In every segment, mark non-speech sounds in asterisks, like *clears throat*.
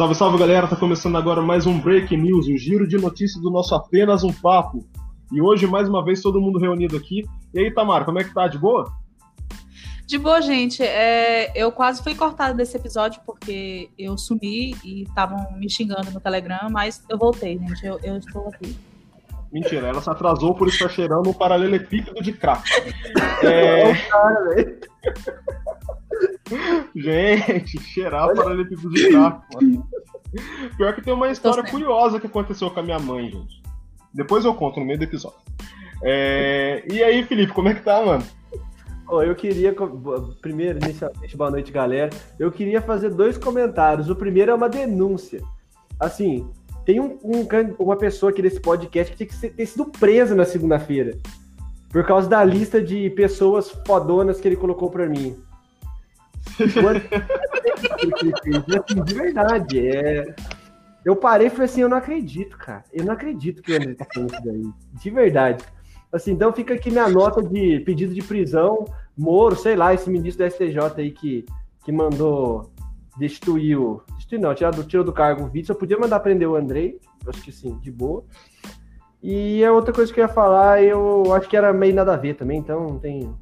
Salve, salve galera, tá começando agora mais um Break News, o um giro de notícias do nosso Apenas um Papo. E hoje, mais uma vez, todo mundo reunido aqui. E aí, Tamara, como é que tá? De boa? De boa, gente. É, eu quase fui cortada desse episódio porque eu sumi e estavam me xingando no Telegram, mas eu voltei, gente. Eu, eu estou aqui. Mentira, ela se atrasou por estar cheirando um paralelepípedo de crack. *laughs* É... *laughs* Gente, cheirar Olha... paralelepípedo de. Mano. *laughs* Pior que tem uma história curiosa que aconteceu com a minha mãe, gente. Depois eu conto no meio do episódio. É... E aí, Felipe, como é que tá, mano? Oh, eu queria, primeiro, inicialmente, boa noite, galera. Eu queria fazer dois comentários. O primeiro é uma denúncia. Assim, tem um, um, uma pessoa aqui desse podcast que tinha que ser, ter sido presa na segunda-feira. Por causa da lista de pessoas fodonas que ele colocou pra mim. De verdade, é. Eu parei e falei assim, eu não acredito, cara. Eu não acredito que o André tá falando isso daí. De verdade. Assim, então fica aqui minha nota de pedido de prisão. Moro, sei lá, esse ministro da STJ aí que, que mandou destituir o, não, tirar do, tiro do cargo o. Eu podia mandar prender o Andrei, acho que sim, de boa. E a outra coisa que eu ia falar, eu acho que era meio nada a ver também, então não tem.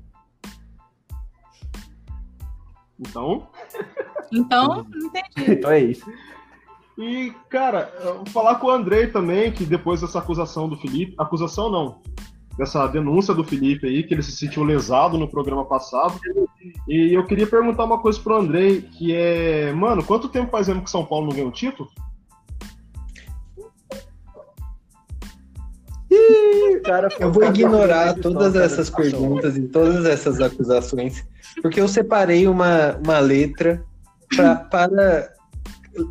Então? Então, não entendi. *laughs* então é isso. E, cara, vou falar com o Andrei também, que depois dessa acusação do Felipe. Acusação não dessa denúncia do Felipe aí, que ele se sentiu lesado no programa passado. E eu queria perguntar uma coisa pro Andrei, que é, mano, quanto tempo faz que São Paulo não ganha o título? Cara, eu vou ignorar todas essas perguntas e todas essas acusações, porque eu separei uma, uma letra pra, para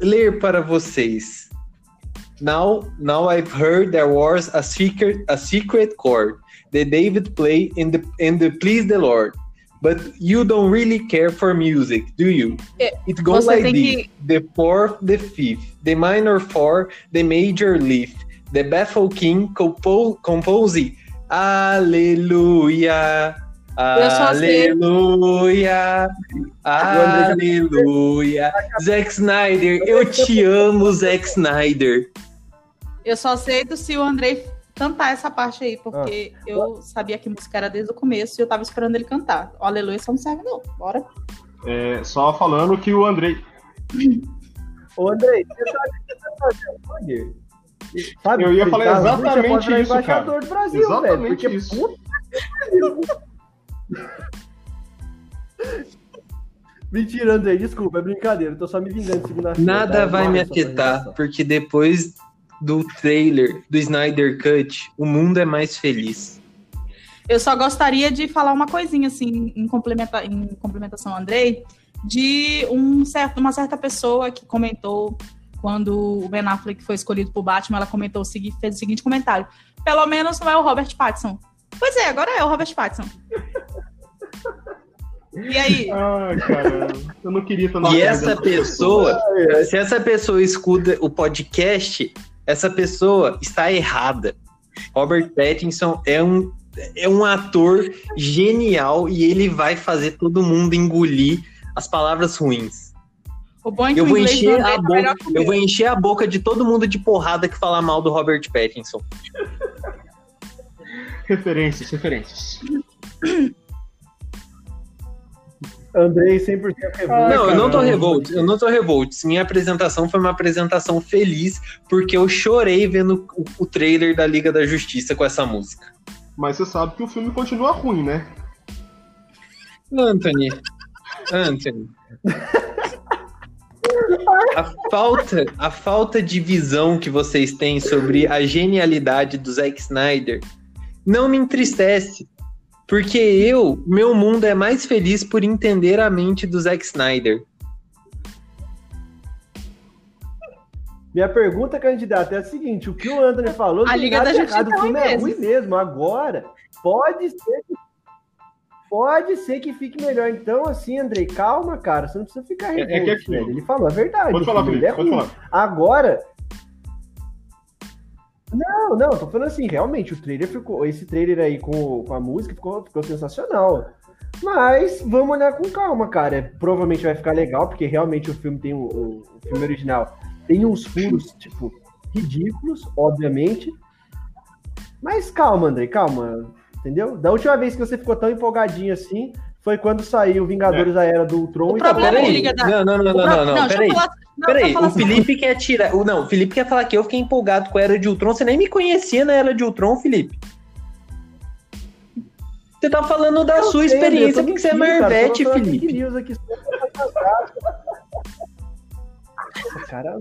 ler para vocês. Now, now I've heard there was a secret, a secret chord that David played in the in the Please the Lord. But you don't really care for music, do you? É, it goes like this: que... the fourth, the fifth, the minor four, the major lift, the baffle king compo compose. Aleluia. Aleluia! Aleluia! Zack Snyder, eu te amo, Zack Snyder. Eu só sei do se o Andrei cantar essa parte aí, porque ah. eu sabia que música era desde o começo e eu tava esperando ele cantar. O Aleluia só não serve, não. Bora. É, só falando que o Andrei. *laughs* Ô, Andrei, você sabe o que você tá fazendo? Sabe, eu ia falar tá exatamente isso, embaixador cara. do Brasil, exatamente velho, isso. Mentira, Andrei, desculpa, é brincadeira, eu tô só me vingando segunda-feira. Nada tá? vai me afetar, porque depois do trailer do Snyder Cut, o mundo é mais feliz. Eu só gostaria de falar uma coisinha, assim, em, complementa, em complementação ao Andrei, de um certo, uma certa pessoa que comentou quando o Ben Affleck foi escolhido por Batman, ela comentou o seguinte, fez o seguinte comentário: pelo menos não é o Robert Pattinson. Pois é, agora é o Robert Pattinson. E aí? Ai, caramba. Eu não queria estar E essa pessoa, se essa pessoa escuta o podcast, essa pessoa está errada. Robert Pattinson é um, é um ator genial e ele vai fazer todo mundo engolir as palavras ruins. Eu vou encher a boca, eu vou encher a boca de todo mundo de porrada que falar mal do Robert Pattinson. referências, referências. Andrei 100% revolt. Ah, não, eu não tô revolt, eu não tô revolt. Minha apresentação foi uma apresentação feliz, porque eu chorei vendo o, o trailer da Liga da Justiça com essa música. Mas você sabe que o filme continua ruim, né? Anthony. Anthony. A falta, a falta de visão que vocês têm sobre a genialidade do Zack Snyder não me entristece. Porque eu, meu mundo é mais feliz por entender a mente do Zack Snyder. Minha pergunta, candidato, é a seguinte: o que o Anthony falou a Liga da errado, o filme é ruim mesmo. Agora, pode ser que, pode ser que fique melhor. Então, assim, Andrei, calma, cara. Você não precisa ficar revolto, é, é é Ele falou a verdade. Pode falar, Felipe, é pode falar. Agora, não, não, tô falando assim, realmente, o trailer ficou. Esse trailer aí com, com a música ficou, ficou sensacional. Mas vamos olhar com calma, cara. Provavelmente vai ficar legal, porque realmente o filme tem o, o, o filme original tem uns furos, tipo, ridículos, obviamente. Mas calma, André, calma. Entendeu? Da última vez que você ficou tão empolgadinho assim, foi quando saiu Vingadores é. da Era do Ultron. O e problema peraí. Da... Não, não, não, não, não, não, não peraí. Falar... peraí, o assim. Felipe quer tirar. O, não, o Felipe quer falar que eu fiquei empolgado com a Era de Ultron. Você nem me conhecia na Era de Ultron, Felipe. Você tá falando da eu sua sei, experiência, porque você é Marvete, Felipe. Aqui, cara,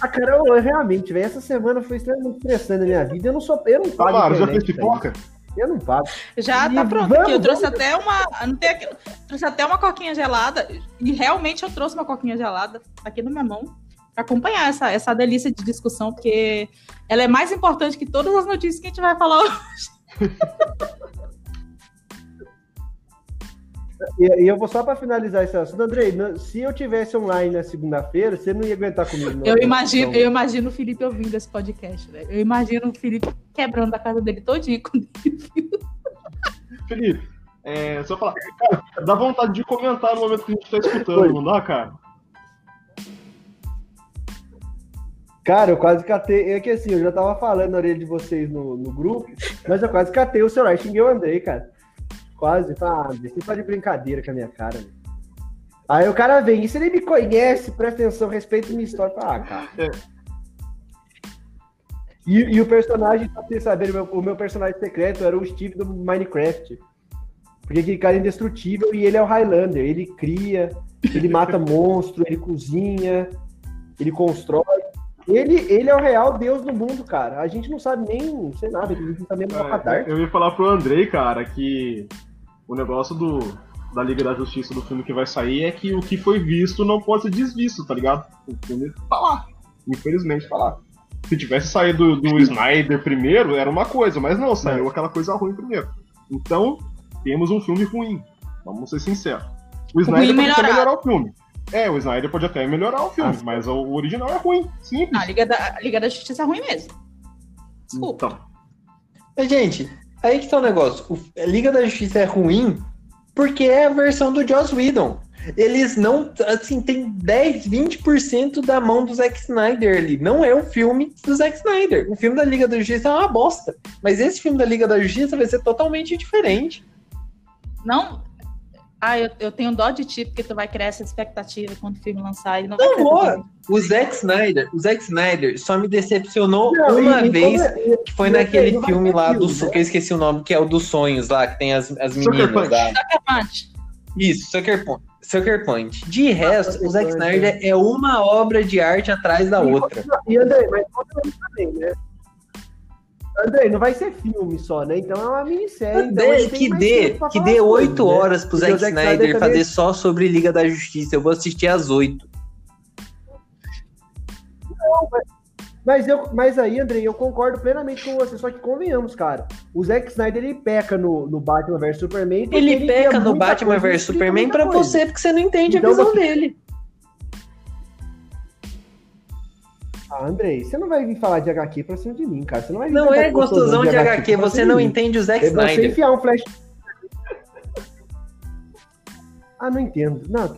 a cara, eu, realmente, velho, essa semana foi extremamente estressante na minha vida. Eu não sou. Eu não pago. Claro, já fez pipoca? Eu não pago. Já e tá pronto vamos, aqui. Eu trouxe vamos. até uma. Não tem aqui, trouxe até uma coquinha gelada. E realmente eu trouxe uma coquinha gelada aqui na minha mão para acompanhar essa, essa delícia de discussão, porque ela é mais importante que todas as notícias que a gente vai falar hoje. *laughs* E, e, eu vou só para finalizar esse assunto, Andrei, se eu tivesse online na segunda-feira, você não ia aguentar comigo. eu imagino, eu imagino o Felipe ouvindo esse podcast, né? Eu imagino o Felipe quebrando a casa dele todinho quando ele Felipe, é, só falar, cara, dá vontade de comentar no momento que a gente tá escutando, Oi. não dá, cara? Cara, eu quase catei. É que assim, eu já tava falando na orelha de vocês no, no grupo, mas eu quase catei o celular e xinguei o Andrei, cara. Quase. Ah, você tá de brincadeira com a minha cara. Né? Aí o cara vem, e você nem me conhece, presta atenção, respeita minha história. Ah, cara. É. E, e, o personagem, pra vocês saberem, o meu, o meu personagem secreto era o Steve do Minecraft. Porque aquele cara é indestrutível e ele é o Highlander. Ele cria, ele mata *laughs* monstro, ele cozinha, ele constrói. Ele, ele é o real Deus do mundo, cara. A gente não sabe nem, sei nada, a gente não sabe nem é, Eu ia falar pro Andrei, cara, que o negócio do, da Liga da Justiça do filme que vai sair é que o que foi visto não pode ser desvisto, tá ligado? O filme tá lá. Infelizmente tá lá. Se tivesse saído do, *laughs* Snyder primeiro, era uma coisa, mas não, saiu é. aquela coisa ruim primeiro. Então, temos um filme ruim. Vamos ser sinceros. O Snyder pode até melhorar o filme. É, o Snyder pode até melhorar o filme, ah, mas o original é ruim. Simples. a, Liga da, a Liga da Justiça é ruim mesmo. Desculpa. Então. Gente, aí que tá o negócio. O, a Liga da Justiça é ruim porque é a versão do Joss Whedon. Eles não, assim, tem 10, 20% da mão do Zack Snyder ali. Não é o filme do Zack Snyder. O filme da Liga da Justiça é uma bosta. Mas esse filme da Liga da Justiça vai ser totalmente diferente. Não, ah, eu, eu tenho dó de ti, porque tu vai criar essa expectativa quando o filme lançar. E não, não vou. O Zack Snyder, o Zack Snyder só me decepcionou não, uma vez, como... que foi naquele filme lá do né? que eu esqueci o nome, que é o dos sonhos lá, que tem as, as meninas lá. Sucker Punch. Isso, Sucker Punch. Sucker Punch. De resto, o Zack Snyder é uma obra de arte atrás da outra. E André, mas também, né? André, não vai ser filme só, né? Então é uma minissérie. Então que dê, que dê oito né? horas pro Zack Snyder, Snyder fazer também... só sobre Liga da Justiça. Eu vou assistir às oito. Não, mas, mas, eu, mas aí, André, eu concordo plenamente com você. Só que convenhamos, cara. O Zack Snyder ele peca no, no Batman vs Superman. Ele, ele peca no Batman vs Superman pra coisa. você, porque você não entende então, a visão você... dele. Ah, Andrei, você não vai vir falar de HQ pra cima de mim, cara. Você não vai Não é gostosão de, de HQ, você não entende o Zack Snyder. Você enfiar um flash. Ah, não entendo. Não.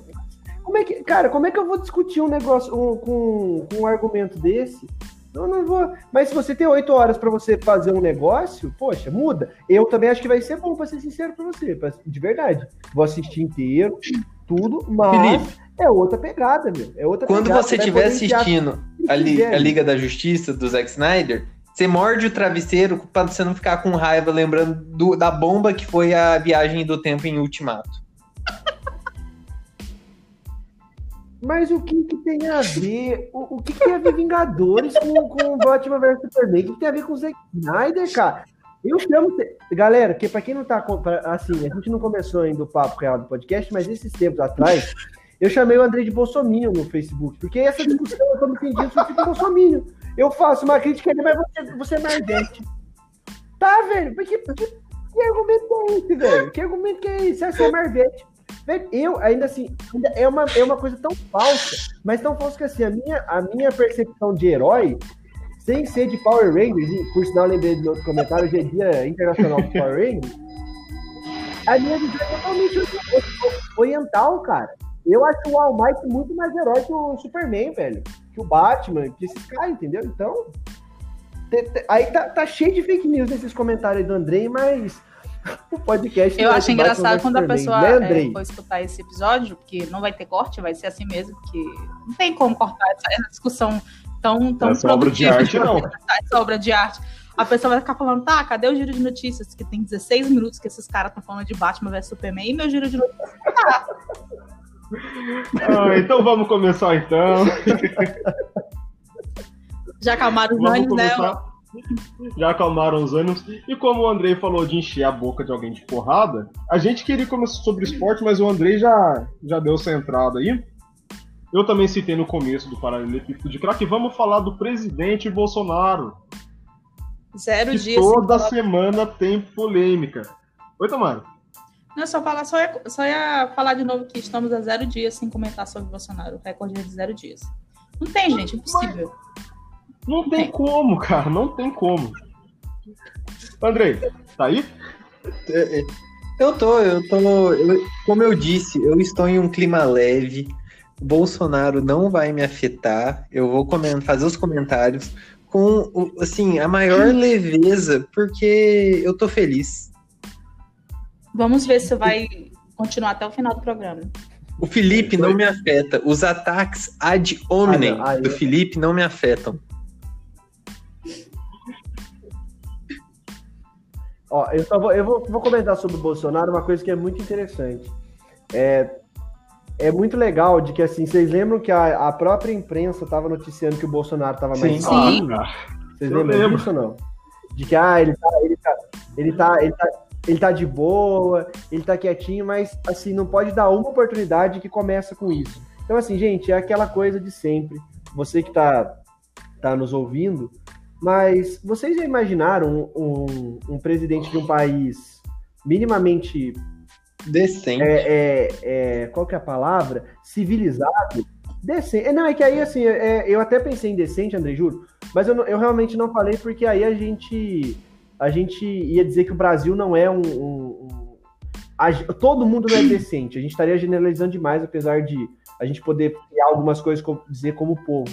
Como é que, cara, como é que eu vou discutir um negócio um, com, com um argumento desse? Eu não vou. Mas se você tem oito horas para você fazer um negócio, poxa, muda. Eu também acho que vai ser bom, para ser sincero para você, pra, de verdade. Vou assistir inteiro, tudo, mas Felipe, é outra pegada, meu. É outra Quando pegada, você estiver assistindo a, Li, a, Liga da Justiça do Zack Snyder, você morde o travesseiro para você não ficar com raiva lembrando do, da bomba que foi a viagem do tempo em Ultimato. Mas o que, que tem a ver? O, o que, que tem a ver Vingadores com, com Batman vs Superman? O que tem a ver com o Zack Snyder, cara? Eu chamo. Galera, que para quem não tá. Assim, a gente não começou ainda o papo real do podcast, mas esses tempos atrás, eu chamei o André de Bolsominion no Facebook, porque essa discussão eu tô me pedindo sobre Bolsominion. Eu faço uma crítica ali, mas você, você é marvete. Tá, velho? Porque, que, que argumento é esse, velho? Que argumento que é esse? Você é marvete. Velho, eu, ainda assim, ainda é, uma, é uma coisa tão falsa, mas tão falsa que assim, a minha, a minha percepção de herói, sem ser de Power Rangers, e por sinal lembrei de outro comentário, hoje é dia internacional de Power Rangers, a minha visão é totalmente oriental, cara. Eu acho o All Might muito mais herói que o Superman, velho. que o Batman, que esses caras, entendeu? Então, te, te, aí tá, tá, cheio de fake news nesses comentários do Andrei, mas *laughs* o podcast. Eu acho engraçado quando a pessoa né, é, for escutar esse episódio, porque não vai ter corte, vai ser assim mesmo, porque não tem como cortar essa, essa discussão tão, tão essa obra de arte, não. *laughs* Essa obra de arte. A pessoa vai ficar falando, tá, cadê o giro de notícias? Que tem 16 minutos que esses caras estão falando de Batman vs Superman e meu giro de notícias tá. Ah, então vamos começar então. Já acalmaram os ânimos, né? Já acalmaram os ânimos. E como o Andrei falou de encher a boca de alguém de porrada, a gente queria começar sobre esporte, mas o Andrei já, já deu essa entrada aí. Eu também citei no começo do Paralelepípedo de Crack. Vamos falar do presidente Bolsonaro. Zero dias. Toda semana tem polêmica. Oi, Tamara. Não, só, falar, só, ia, só ia falar de novo que estamos a zero dias sem comentar sobre o Bolsonaro. O recorde é de zero dias. Não tem, gente, impossível. Não tem, tem como, cara, não tem como. Andrei, tá aí? É, é. Eu tô, eu tô. Eu, como eu disse, eu estou em um clima leve. Bolsonaro não vai me afetar. Eu vou fazer os comentários com assim a maior leveza, porque eu tô feliz. Vamos ver se vai continuar até o final do programa. O Felipe não me afeta. Os ataques ad hominem ah, do Felipe não me afetam. Ó, eu só vou, eu vou, vou, comentar sobre o Bolsonaro uma coisa que é muito interessante. É, é muito legal de que, assim, vocês lembram que a, a própria imprensa estava noticiando que o Bolsonaro estava mais Sim. Vocês lembram disso ou não? De que, ah, ele tá, ele tá, ele tá, ele tá, ele tá de boa, ele tá quietinho, mas, assim, não pode dar uma oportunidade que começa com isso. Então, assim, gente, é aquela coisa de sempre. Você que tá, tá nos ouvindo, mas vocês já imaginaram um, um, um presidente de um país minimamente Decente. É, é, é, qual que é a palavra? Civilizado. Decente. É, não, é que aí, assim, é, eu até pensei em decente, André, juro, mas eu, eu realmente não falei porque aí a gente, a gente ia dizer que o Brasil não é um. um, um a, todo mundo não é decente. A gente estaria generalizando demais, apesar de a gente poder criar algumas coisas, dizer como povo.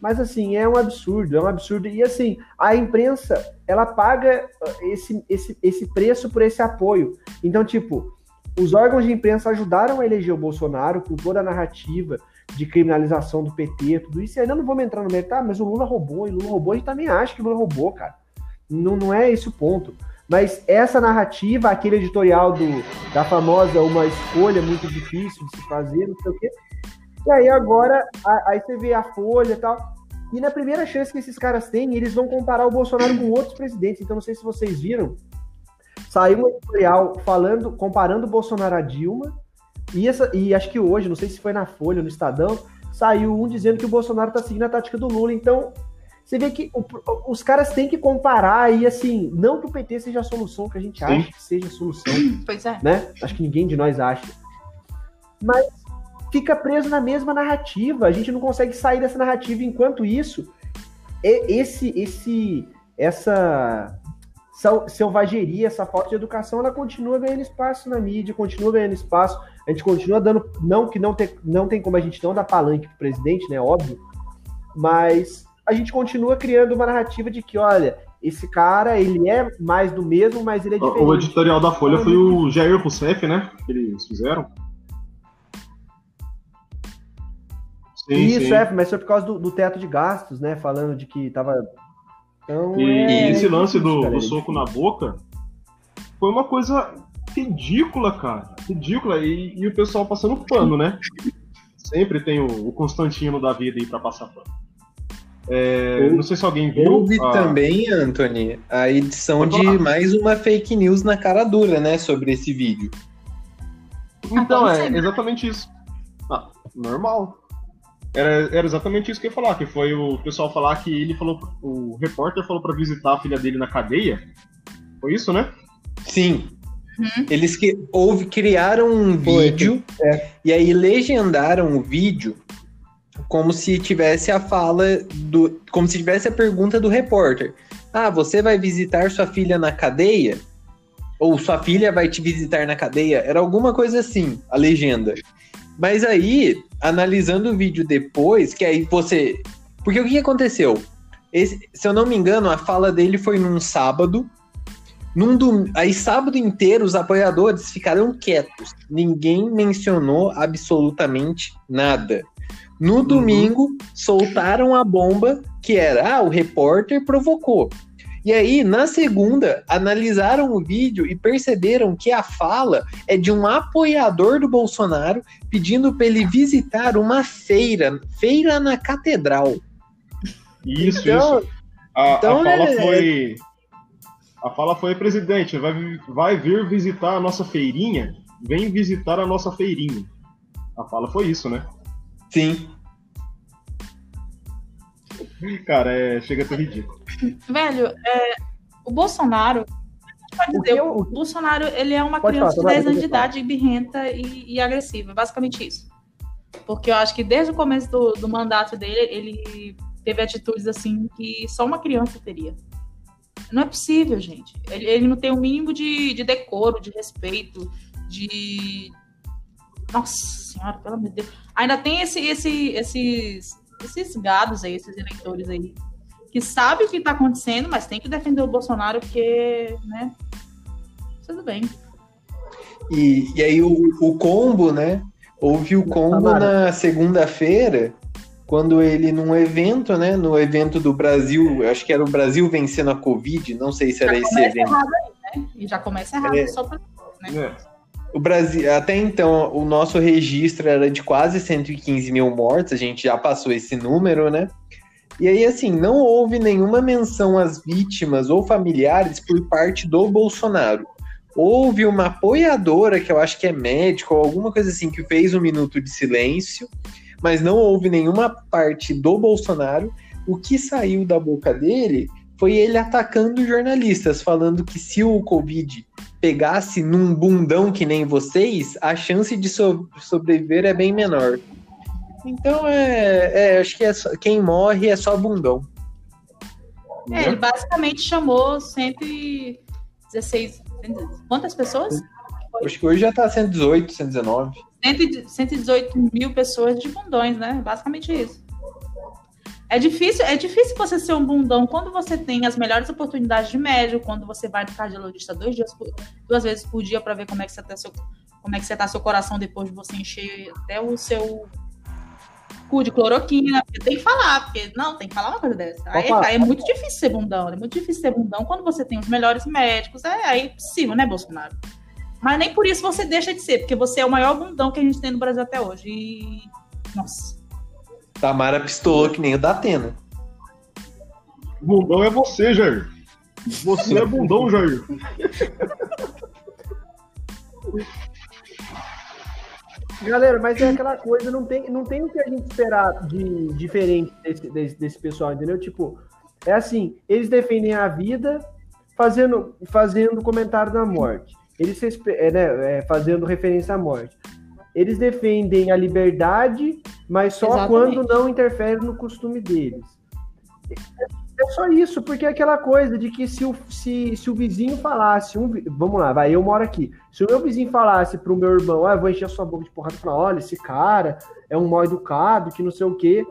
Mas assim, é um absurdo, é um absurdo. E assim, a imprensa, ela paga esse, esse, esse preço por esse apoio. Então, tipo, os órgãos de imprensa ajudaram a eleger o Bolsonaro com toda a narrativa de criminalização do PT, tudo isso. E ainda não vamos entrar no mérito, ah, mas o Lula roubou, e o Lula roubou, a gente também acha que o Lula roubou, cara. Não, não é esse o ponto. Mas essa narrativa, aquele editorial do, da famosa uma escolha muito difícil de se fazer, não sei o quê. E aí agora, a, aí você vê a Folha e tal. E na primeira chance que esses caras têm, eles vão comparar o Bolsonaro com outros presidentes. Então não sei se vocês viram, Saiu um editorial falando, comparando o Bolsonaro a Dilma, e, essa, e acho que hoje, não sei se foi na Folha no Estadão, saiu um dizendo que o Bolsonaro está seguindo a tática do Lula. Então, você vê que o, os caras têm que comparar e assim, não que o PT seja a solução, que a gente acha que seja a solução. *clears throat* Pois é. Né? Acho que ninguém de nós acha. Mas fica preso na mesma narrativa. A gente não consegue sair dessa narrativa. Enquanto isso, esse, esse, essa selvageria, essa falta de educação, ela continua ganhando espaço na mídia, continua ganhando espaço. A gente continua dando. Não que não tem, não tem como a gente não dar palanque pro presidente, né? Óbvio. Mas a gente continua criando uma narrativa de que, olha, esse cara, ele é mais do mesmo, mas ele é diferente. O editorial da Folha foi o Jair Rousseff, né? Que eles fizeram. Sim, Isso, sim. é, mas foi por causa do, do teto de gastos, né? Falando de que tava então, e, é... esse lance do, do, soco na boca foi uma coisa ridícula, cara. Ridícula. E, e o pessoal passando pano, né? Sempre tem o, o Constantino da vida aí pra passar pano. É, não sei se alguém viu. Houve a... também, Anthony, a edição de mais uma fake news na cara dura, né? Sobre esse vídeo. Então, é exatamente isso. Ah, normal. Era, era exatamente isso que eu ia falar, que foi o pessoal falar que ele falou, o repórter falou para visitar a filha dele na cadeia. Foi isso, né? Sim. Uhum. Eles que houve, criaram um foi, vídeo é. e aí legendaram o vídeo como se tivesse a fala do. como se tivesse a pergunta do repórter. Ah, você vai visitar sua filha na cadeia? Ou sua filha vai te visitar na cadeia? Era alguma coisa assim, a legenda. Mas aí, analisando o vídeo depois, que aí você Porque o que aconteceu? Esse, se eu não me engano, a fala dele foi num sábado. Num dom... Aí, sábado inteiro, os apoiadores ficaram quietos. Ninguém mencionou absolutamente nada. No Uhum. domingo, soltaram a bomba que era: ah, o repórter provocou. E aí, na segunda, analisaram o vídeo e perceberam que a fala é de um apoiador do Bolsonaro pedindo para ele visitar uma feira, feira na catedral. Isso, Então- isso. A, então a fala é- foi. A fala foi, presidente, vai, vai vir visitar a nossa feirinha? Vem visitar a nossa feirinha. A fala foi isso, né? Sim. Cara, é, chega a ser ridículo. Velho, é, o Bolsonaro. Pode O dizer, o, eu- o- Bolsonaro ele é uma Pode criança falar, de 10 Tomara, anos de idade, birrenta e, e agressiva. é Basicamente isso. Porque eu acho que desde o começo do, do mandato dele, ele teve atitudes assim que só uma criança teria. Não é possível, gente. Ele, ele não tem o mínimo de, de decoro, de respeito, de. Nossa senhora, pelo amor de Deus. Ainda tem esse, esse, esses, esses gados aí, esses eleitores aí, que sabem o que está acontecendo, mas tem que defender o Bolsonaro porque, né? Tudo bem. E, e aí o, o combo, né? Houve o combo Tamara. na segunda-feira, quando ele, num evento, né? No evento do Brasil, eu acho que era o Brasil vencendo a Covid, não sei se era esse Começa evento. errado aí, né? E já começa errado É. só pra. É. O Brasil, até então, o nosso registro era de quase 115 mil mortes, a gente já passou esse número, né? E aí, assim, não houve nenhuma menção às vítimas ou familiares por parte do Bolsonaro. Houve uma apoiadora, que eu acho que é médico, ou alguma coisa assim, que fez um minuto de silêncio, mas não houve nenhuma parte do Bolsonaro. O que saiu da boca dele foi ele atacando jornalistas, falando que se o Covid pegasse num bundão que nem vocês, a chance de so- sobreviver é bem menor. Então é, é, acho que é só- quem morre é só bundão. É, ele basicamente chamou 116. Quantas pessoas? Acho que hoje já tá 118, 119. 100 118 mil pessoas de bundões, né? Basicamente isso. É difícil, é difícil você ser um bundão quando você tem as melhores oportunidades de médico, quando você vai no cardiologista dois dias por- duas vezes por dia para ver como é que você tá seu, como é que você tá seu coração depois de você encher até o seu cu de cloroquina. Tem que falar, porque não, tem que falar uma coisa dessa. Aí, Opa. é muito difícil ser bundão, é muito difícil ser bundão quando você tem os melhores médicos. É, aí é possível, né, Bolsonaro? Mas nem por isso você deixa de ser, porque você é o maior bundão que a gente tem no Brasil até hoje. E. Nossa. Tamara pistolou que nem o da Atena. Bundão é você, Jair. Você é bundão, Jair. Galera, mas é aquela coisa, não tem, não tem o que a gente esperar de diferente desse, desse, desse pessoal, entendeu? Tipo, é assim, eles defendem a vida fazendo, fazendo comentário da morte. Eles é, né, é, fazendo referência à morte. Eles defendem a liberdade, mas só Exatamente. quando não interfere no costume deles. É só isso, porque é aquela coisa de que se o, se, se o vizinho falasse, um, vamos lá, vai, eu moro aqui. Se o meu vizinho falasse pro meu irmão, ah, eu vou encher a sua boca de porrada e falar, olha, esse cara é um mal educado, que não sei o quê.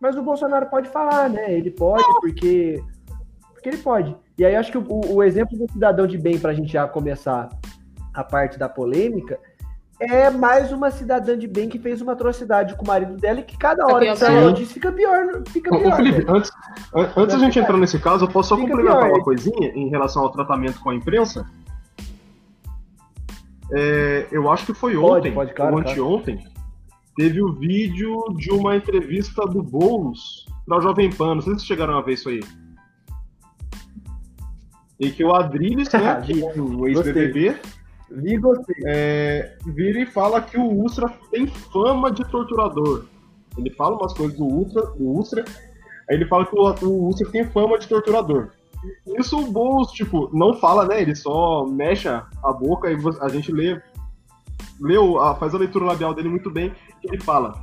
Mas o Bolsonaro pode falar, né? Ele pode, porque. Porque ele pode. E aí acho que o, o exemplo do cidadão de bem, pra gente já começar a parte da polêmica, é mais uma cidadã de bem que fez uma atrocidade com o marido dela e que cada hora que sai a pior. notícia fica pior, fica Ô, ô, pior. Felipe, velho. antes, an- antes da gente entrar nesse caso, eu posso só Fica complementar pior, uma coisinha em relação ao tratamento com a imprensa? É, eu acho que foi Pode, ontem, pode, claro, ou claro. anteontem, teve o vídeo de uma entrevista do Boulos para Jovem Pan. Não sei se vocês chegaram a ver isso aí. E que o Adriles, né, *laughs* que é o ex-BBB, E gostei. é, vira e fala que o Ustra tem fama de torturador. Ele fala umas coisas do Ustra, do Ustra aí ele fala que o, o Ustra tem fama de torturador. Isso o Boulos, tipo, não fala, né? Ele só mexe a boca e a gente lê, lê a- faz a leitura labial dele muito bem. Ele fala,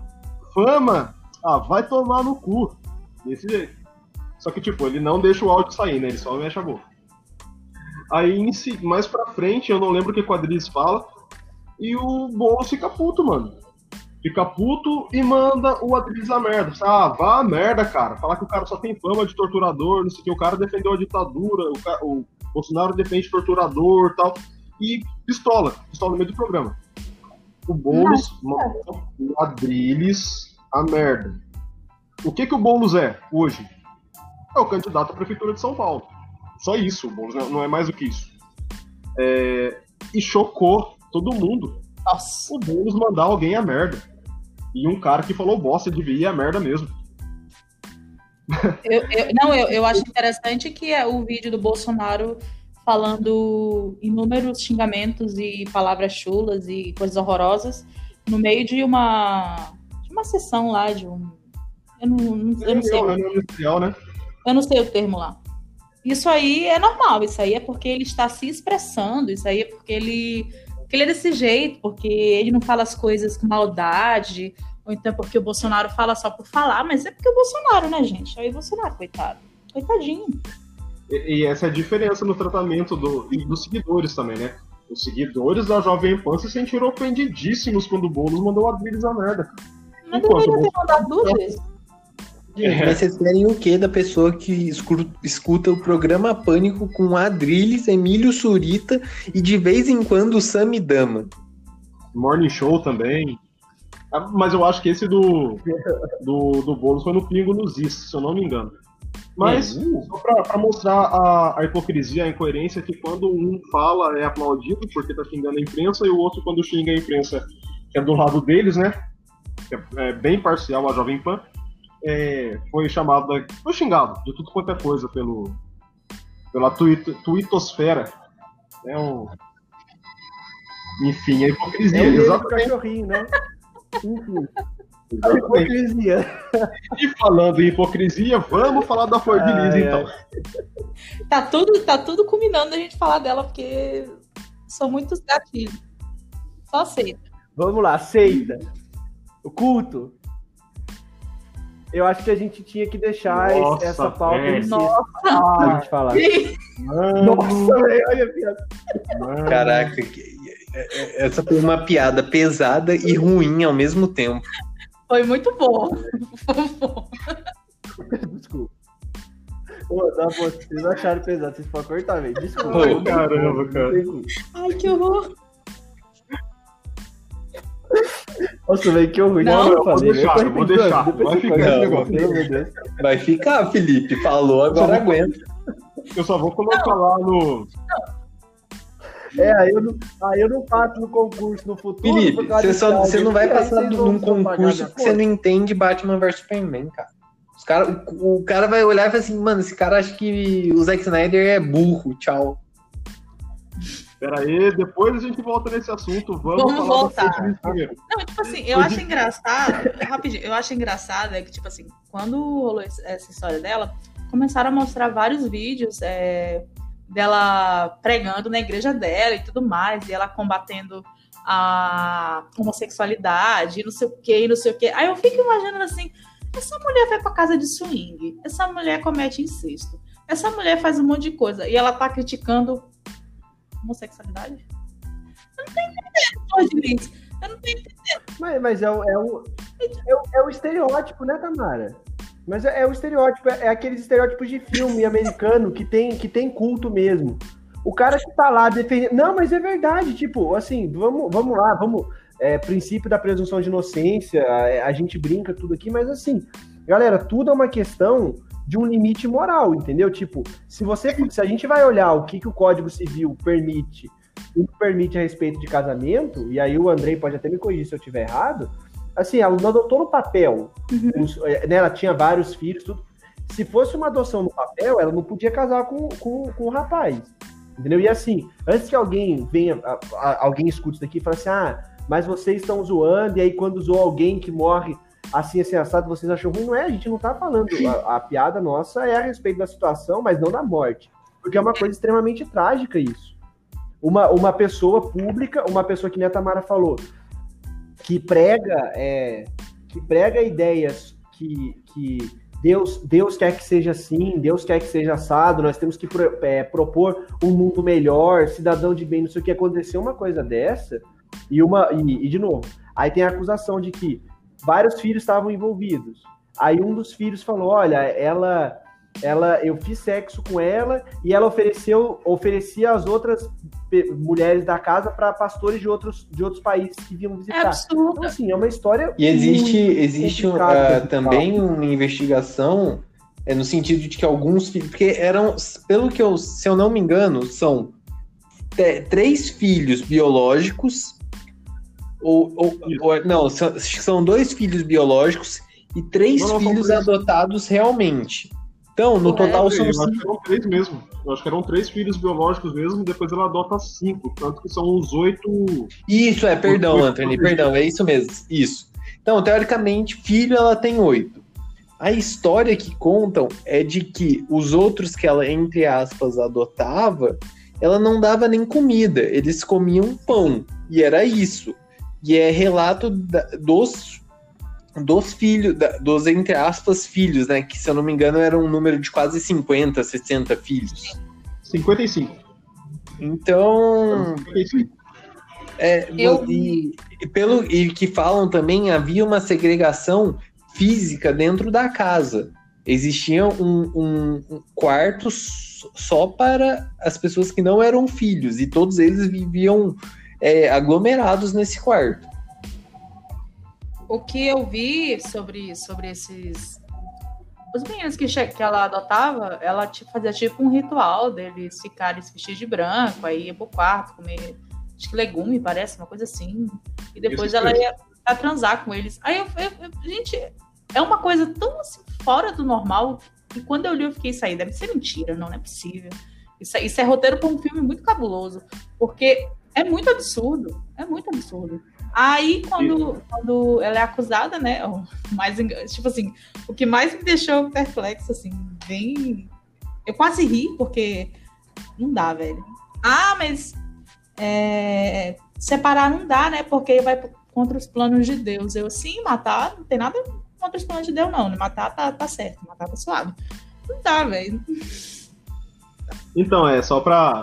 fama, ah, vai tomar no cu. Desse jeito. Só que, tipo, ele não deixa o áudio sair, né? Ele só mexe a boca. Aí, mais pra frente, eu não lembro o que o Quadrilhos fala, e o Boulos fica puto, mano. fica puto e manda o Adriles a merda. Ah, vá a merda, cara. Falar que o cara só tem fama de torturador, não sei o que, o cara defendeu a ditadura, o, cara, o Bolsonaro defende torturador tal. E pistola, pistola no meio do programa. O Boulos mandou o Adriles a merda. O que que o Boulos é hoje? É o candidato à prefeitura de São Paulo. Só isso, o Boulos não é mais do que isso. É... E chocou todo mundo. Nossa. O Boulos mandar alguém a merda. E um cara que falou bosta devia ir a merda mesmo. Eu, eu, não, eu, eu acho interessante que é o vídeo do Bolsonaro falando inúmeros xingamentos e palavras chulas e coisas horrorosas no meio de uma de uma sessão lá de um eu não, eu não sei industrial, né? eu não sei o termo lá isso aí é normal isso aí é porque ele está se expressando isso aí é porque ele porque ele é desse jeito porque ele não fala as coisas com maldade ou então porque o Bolsonaro fala só por falar mas é porque o Bolsonaro né gente aí o Bolsonaro coitado coitadinho e, e essa é a diferença no tratamento do, dos seguidores também, né? Os seguidores da Jovem Pan se sentiram ofendidíssimos quando o Boulos mandou a Adriles a merda. Mas deveria ter mandado duas vezes. É. Mas vocês querem o que da pessoa que escuta o programa Pânico com Adriles, Emílio Surita e de vez em quando o Samidama? Morning Show também. Ah, mas eu acho que esse do, do, do Boulos foi no Pingo nos Is, se eu não me engano. Mas, uhum. só para mostrar a, a, hipocrisia, a incoerência, que quando um fala é aplaudido porque tá xingando a imprensa, e o outro, quando xinga a imprensa, que é do lado deles, né? É, é bem parcial a Jovem Pan, é, foi chamado, foi xingado de tudo quanto é coisa pelo, pela tuitosfera. É um. Enfim, a hipocrisia. É exatamente. cachorrinho, né? Enfim. A hipocrisia. E falando em hipocrisia, vamos falar da Ford ah, Lisa, então. Tá tudo, tá tudo culminando a gente falar dela, porque são muitos gatilhos. Só aceita. Vamos lá, aceita. O culto. Eu acho que a gente tinha que deixar Nossa, essa pauta em Nossa! Ah, gente falar. Nossa, olha a piada. Caraca, essa foi uma piada pesada e ruim ao mesmo tempo. Foi muito bom. Desculpa. Pô, dá bom, vocês acharam pesado, vocês podem cortar, velho. Desculpa. Oh, caramba, cara. Ai, que horror. Nossa, velho, que horror. Não, não, vou deixar, vou deixar. Vai ficar esse negócio. Vai ficar, Felipe. Falou, agora aguenta. Eu só vou colocar lá no. É, aí eu, não, aí eu não passo no concurso no futuro. Felipe, você, só, você não vai passar num concurso que você não entende Batman vs Superman, cara. Os cara, o, o cara vai olhar e falar assim, mano, esse cara acha que o Zack Snyder é burro, tchau. Pera aí, depois a gente volta nesse assunto. Vamos, Vamos voltar. Não, tipo assim, eu acho engraçado, rapidinho, eu acho engraçado é que, tipo assim, quando rolou essa história dela, começaram a mostrar vários vídeos é, dela pregando na igreja dela e tudo mais, e ela combatendo a homossexualidade, não sei o que, não sei o que. Aí eu fico imaginando assim, essa mulher vai pra casa de swing, essa mulher comete incesto, essa mulher faz um monte de coisa, e ela tá criticando homossexualidade? Eu não tô entendendo, Eu não tô entendendo. Mas, mas é, o, é, o, é, o, é o estereótipo, né, Tamara? Mas é, é o estereótipo, é, é aqueles estereótipos de filme americano que tem, que tem culto mesmo. O cara que tá lá defendendo. Não, mas é verdade, tipo, assim, vamos, vamos lá, vamos. É, princípio da presunção de inocência, a, a, gente brinca tudo aqui, mas assim, galera, tudo é uma questão de um limite moral, entendeu? Tipo, se você. Se a gente vai olhar o que, que o Código Civil permite e permite a respeito de casamento, e aí o Andrei pode até me corrigir se eu estiver errado, assim, ela não adotou no papel. Uhum. Os, eh, né, ela tinha vários filhos, tudo. Se fosse uma adoção no papel, ela não podia casar com, com, com o rapaz. Entendeu? E assim, antes que alguém venha, alguém escute isso daqui e fale assim, ah, mas vocês estão zoando, e aí quando zoou alguém que morre assim, assim, assado, vocês acham ruim? Não é, a gente não tá falando. A, a piada nossa é a respeito da situação, mas não da morte. Porque é uma coisa extremamente trágica isso. Uma, uma pessoa pública, uma pessoa que nem a Tamara falou, que prega é, que prega ideias que, que Deus, Deus quer que seja assim, Deus quer que seja assado, nós temos que é, propor um mundo melhor, cidadão de bem, não sei o que aconteceu uma coisa dessa, e uma e, e de novo, Aí tem a acusação de que vários filhos estavam envolvidos. Aí um dos filhos falou: Olha, ela, ela, eu fiz sexo com ela e ela ofereceu, oferecia as outras mulheres da casa para pastores de outros, de outros países que vinham visitar. É absurdo. Então, assim, é uma história. E existe, existe uh, também uma investigação é, no sentido de que alguns filhos. Porque eram, pelo que eu, se eu não me engano, são três filhos biológicos. Ou, ou, ou não, são, são dois filhos biológicos e três não, filhos adotados realmente. Então, no total é, são eu cinco. Acho que eram três mesmo. Eu acho que eram três filhos biológicos mesmo, depois ela adota cinco. Tanto que são os oito. Isso, é, perdão, oito, Anthony, oito. perdão, é isso mesmo. Isso. Então, teoricamente, filho ela tem oito. A história que contam é de que os outros que ela, entre aspas, adotava, ela não dava nem comida, eles comiam pão. E era isso. E é relato da, dos dos filhos, dos entre aspas filhos, né? Que se eu não me engano era um número de quase 50, 60 filhos. 55. Então. 55. É, eu... e, e, pelo e que falam também havia uma segregação física dentro da casa. Existia um, um, um quarto só para as pessoas que não eram filhos e todos eles viviam é, aglomerados nesse quarto o que eu vi sobre, sobre esses. Os meninos que, que ela adotava, ela tipo, fazia tipo um ritual deles ficarem se vestir de branco, aí ia pro quarto comer acho que legume, parece, uma coisa assim. E depois Isso ela ia, ia transar com eles. Aí eu, eu, eu, gente, é uma coisa tão assim, fora do normal que quando eu li eu fiquei, isso aí deve ser mentira, não, não é possível. Isso, isso é roteiro para um filme muito cabuloso, porque é muito absurdo, é muito absurdo. Aí, quando, quando ela é acusada, né? Mais, tipo assim, o que mais me deixou perplexo, assim, bem. Eu quase ri, porque não dá, velho. Ah, mas é, separar não dá, né? Porque vai contra os planos de Deus. Eu, sim, matar não tem nada contra os planos de Deus, não. Matar tá, tá certo, matar tá suave. Não dá, velho. Então, é só pra,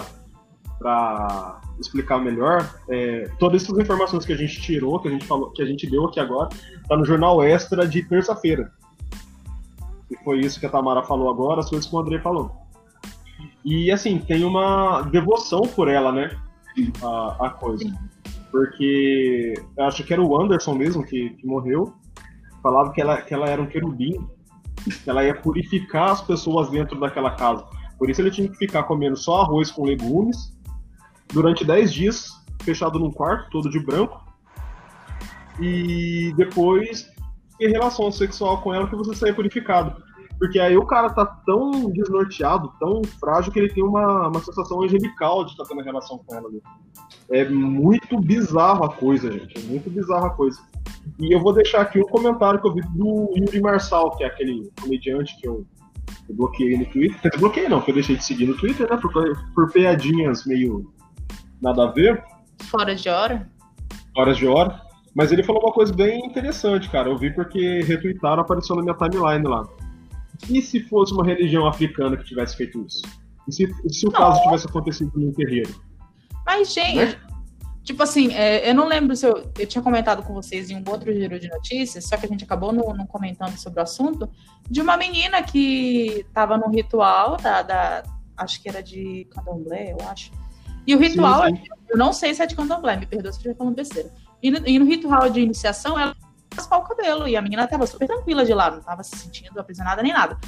pra explicar melhor, é, todas essas informações que a gente tirou, que a gente falou, que a gente deu aqui agora, tá no jornal extra de terça-feira. E foi isso que a Tamara falou agora, as coisas que o André falou. E assim, tem uma devoção por ela, né? A, a coisa. Porque eu acho que era o Anderson mesmo que, que morreu. Falava que ela, que ela era um querubim, que ela ia purificar as pessoas dentro daquela casa. Por isso ele tinha que ficar comendo só arroz com legumes durante 10 dias, fechado num quarto, todo de branco. E depois ter relação sexual com ela que você saia purificado. Porque aí o cara tá tão desnorteado, tão frágil, que ele tem uma, uma sensação angelical de estar tendo relação com ela ali. É muito bizarro a coisa, gente. É muito bizarro a coisa. E eu vou deixar aqui um comentário que eu vi do Yuri Marçal, que é aquele comediante que eu, eu bloqueei no Twitter. Eu bloqueei não, que eu deixei de seguir no Twitter, né? Por, por piadinhas meio nada a ver. Fora de hora? Horas de hora. Mas ele falou uma coisa bem interessante, cara. Eu vi porque retweetaram, apareceu na minha timeline lá. E se fosse uma religião africana que tivesse feito isso? E se, se o não. caso tivesse acontecido um terreiro? Mas, gente, né? tipo assim, é, eu não lembro se eu, eu tinha comentado com vocês em um outro giro de notícias, só que a gente acabou não, não comentando sobre o assunto, de uma menina que estava no ritual da, da, acho que era de candomblé, eu acho, e o ritual, sim, sim. eu não sei se é de candomblé, me perdoa se eu estiver falando besteira. E no, e no, ritual de iniciação, ela raspar o cabelo. E a menina estava super tranquila de lá, não estava se sentindo aprisionada nem nada.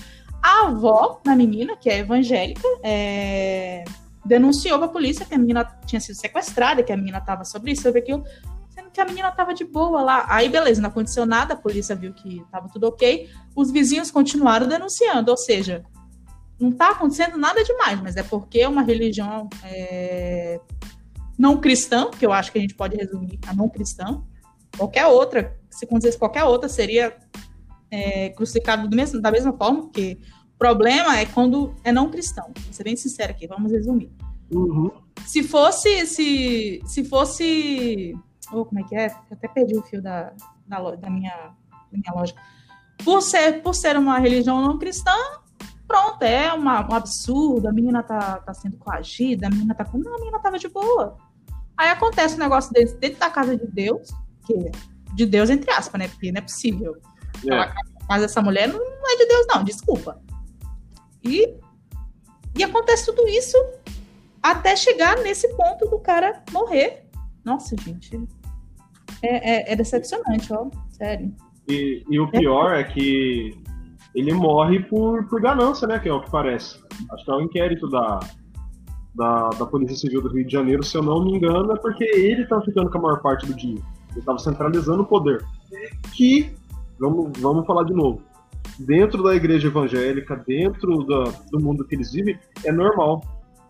A avó da menina, que é evangélica, é... denunciou para a polícia que a menina tinha sido sequestrada, que a menina estava sobre isso, sobre aquilo, sendo que a menina estava de boa lá. Aí, beleza, não aconteceu nada, a polícia viu que estava tudo ok. Os vizinhos continuaram denunciando, ou seja, não está acontecendo nada demais, mas é porque é uma religião é, não cristã, que eu acho que a gente pode resumir a não cristã, qualquer outra, se acontecesse qualquer outra, seria é, crucificado mesmo, da mesma forma, porque o problema é quando é não cristão. Vou ser bem sincero aqui, vamos resumir. Uhum. Se fosse, se, se fosse, oh, como é que é? Eu até perdi o fio da, da, da minha, da minha lógica. Por ser, por ser uma religião não cristã, pronto, é uma, um absurdo, a menina tá, tá sendo coagida, a menina tá. Não, a menina tava de boa. Aí acontece um negócio desse dentro da casa de Deus, que de Deus, entre aspas, né? Porque não é possível. É. Mas essa mulher não é de Deus, não, desculpa. E, e acontece tudo isso até chegar nesse ponto do cara morrer. Nossa, gente. É, é, é decepcionante, ó. Sério. E, e o pior é que ele morre por, por ganância, né? Que é o que parece. Acho que é o inquérito da, da, da Polícia Civil do Rio de Janeiro, se eu não me engano, é porque ele estava ficando com a maior parte do dinheiro. Ele estava centralizando o poder. Que, vamos, vamos falar de novo, dentro da igreja evangélica, dentro da, do mundo que eles vivem, é normal.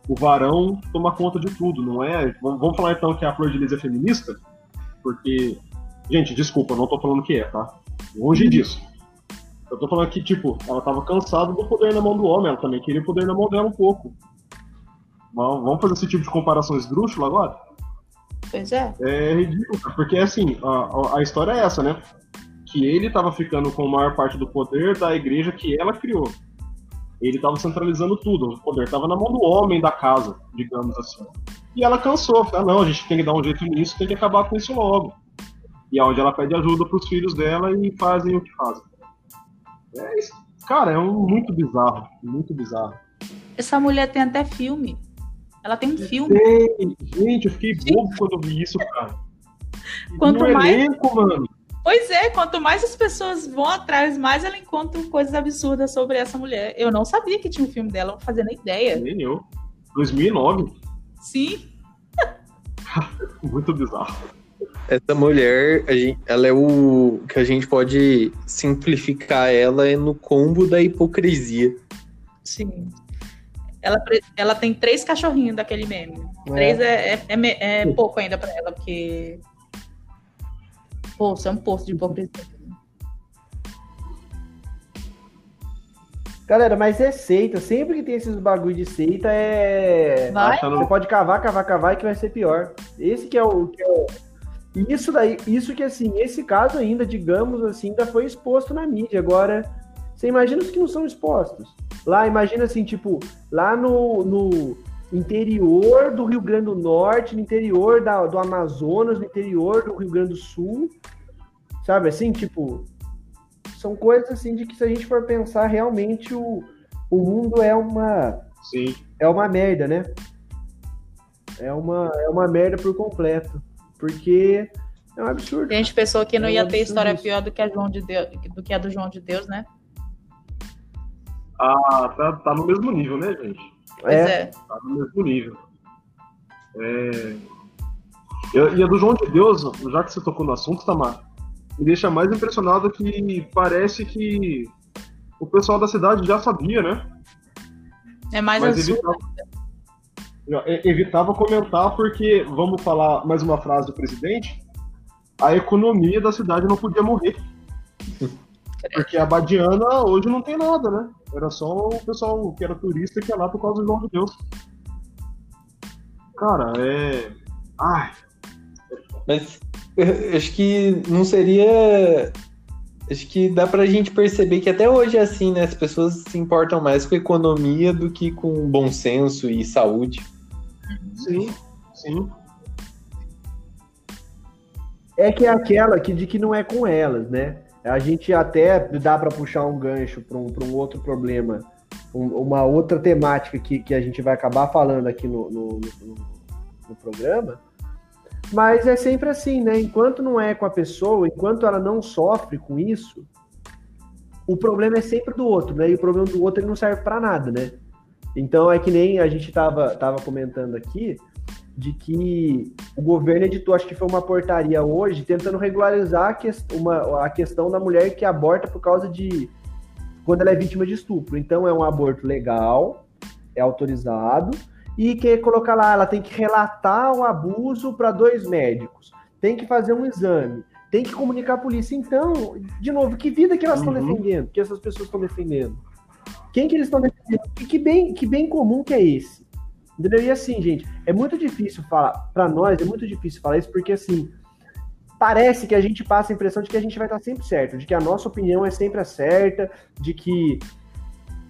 O varão toma conta de tudo, não é? Vamos, vamos falar então que a Flor de é feminista? Porque, gente, desculpa, não tô falando que é, tá? Longe disso. Eu tô falando que, tipo, ela tava cansada do poder na mão do homem, ela também queria o poder na mão dela um pouco. Vamos fazer esse tipo de comparação esdrúxula agora? Pois é. É ridículo, porque assim, a, a história é essa, né? Que ele tava ficando com a maior parte do poder da igreja que ela criou. Ele tava centralizando tudo, o poder tava na mão do homem da casa, digamos assim. E ela cansou, ah, não, a gente tem que dar um jeito nisso, tem que acabar com isso logo. E é onde ela pede ajuda pros filhos dela e fazem o que fazem. É isso. Cara, é um, muito bizarro, muito bizarro. Essa mulher tem até filme. Ela tem um filme. Tem. Gente, eu fiquei bobo quando eu vi isso, cara. Quanto no mais- elenco, mano. Pois é, quanto mais as pessoas vão atrás, mais ela encontra coisas absurdas sobre essa mulher. Eu não sabia que tinha um filme dela, não fazia nem ideia. Nem eu. 2009. Sim, *laughs* Muito bizarro. Essa mulher, a gen- ela é o que a gente pode simplificar ela é no combo da hipocrisia. sim. Ela, ela tem três cachorrinhos daquele meme. É. Três é, é, é é pouco ainda pra ela, porque. Pô, isso é um poço de hipocrisia. Galera, mas é seita. Sempre que tem esses bagulho de seita, é. Vai? Você pode cavar, cavar, cavar que vai ser pior. Esse que é o. Que é o... Isso daí, isso que assim, esse caso ainda, digamos assim, ainda foi exposto na mídia. Agora, você imagina os que não são expostos. Lá, imagina assim, tipo, lá no, no interior do Rio Grande do Norte, no interior da, do Amazonas, no interior do Rio Grande do Sul. Sabe assim, tipo, são coisas assim de que se a gente for pensar, realmente o, o mundo é uma Sim. é uma merda, né? É uma, é uma merda por completo. Porque é um absurdo. A gente pensou que não É um ia ter história isso. pior do que a, João de Deus, do que a do João de Deus, né? Ah, tá, tá no mesmo nível, né, gente? Pois É. é. Tá no mesmo nível. É... Eu- e a do João de Deus, já que você tocou no assunto, Tamar, me deixa mais impressionado que parece que o pessoal da cidade já sabia, né? É mais Mas azul. evitava, evitava comentar porque, vamos falar mais uma frase do presidente, a economia da cidade não podia morrer. *laughs* Porque a Badiana hoje não tem nada, né? Era só o pessoal que era turista que ia lá por causa do João de Deus. Cara, é. Ai, Mas eu acho que não seria. Acho que dá pra gente perceber que até hoje é assim, né? As pessoas se importam mais com economia do que com bom senso e saúde. sim, sim. É que é aquela que, de que não é com elas, né? A gente até dá para puxar um gancho para um, um outro problema, um- uma outra temática que, que a gente vai acabar falando aqui no, no, no- no programa. Mas é sempre assim, né? Enquanto não é com a pessoa, enquanto ela não sofre com isso, o problema é sempre do outro, né? E o problema do outro ele não serve para nada, né? Então é que nem a gente tava, tava comentando aqui de que o governo editou, acho que foi uma portaria hoje, tentando regularizar a, ques- uma- a questão da mulher que aborta por causa de. quando ela é vítima de estupro. Então é um aborto legal, é autorizado, e quer colocar lá, ela tem que relatar o abuso para dois médicos, tem que fazer um exame, tem que comunicar à polícia. Então, de novo, que vida que elas estão Uhum. defendendo? Que essas pessoas estão defendendo? Quem que eles estão defendendo? Que, que bem, que bem comum que é esse? Entendeu? E assim, gente, é muito difícil falar, para nós é muito difícil falar isso, porque assim, parece que a gente passa a impressão de que a gente vai estar sempre certo, de que a nossa opinião é sempre a certa, de que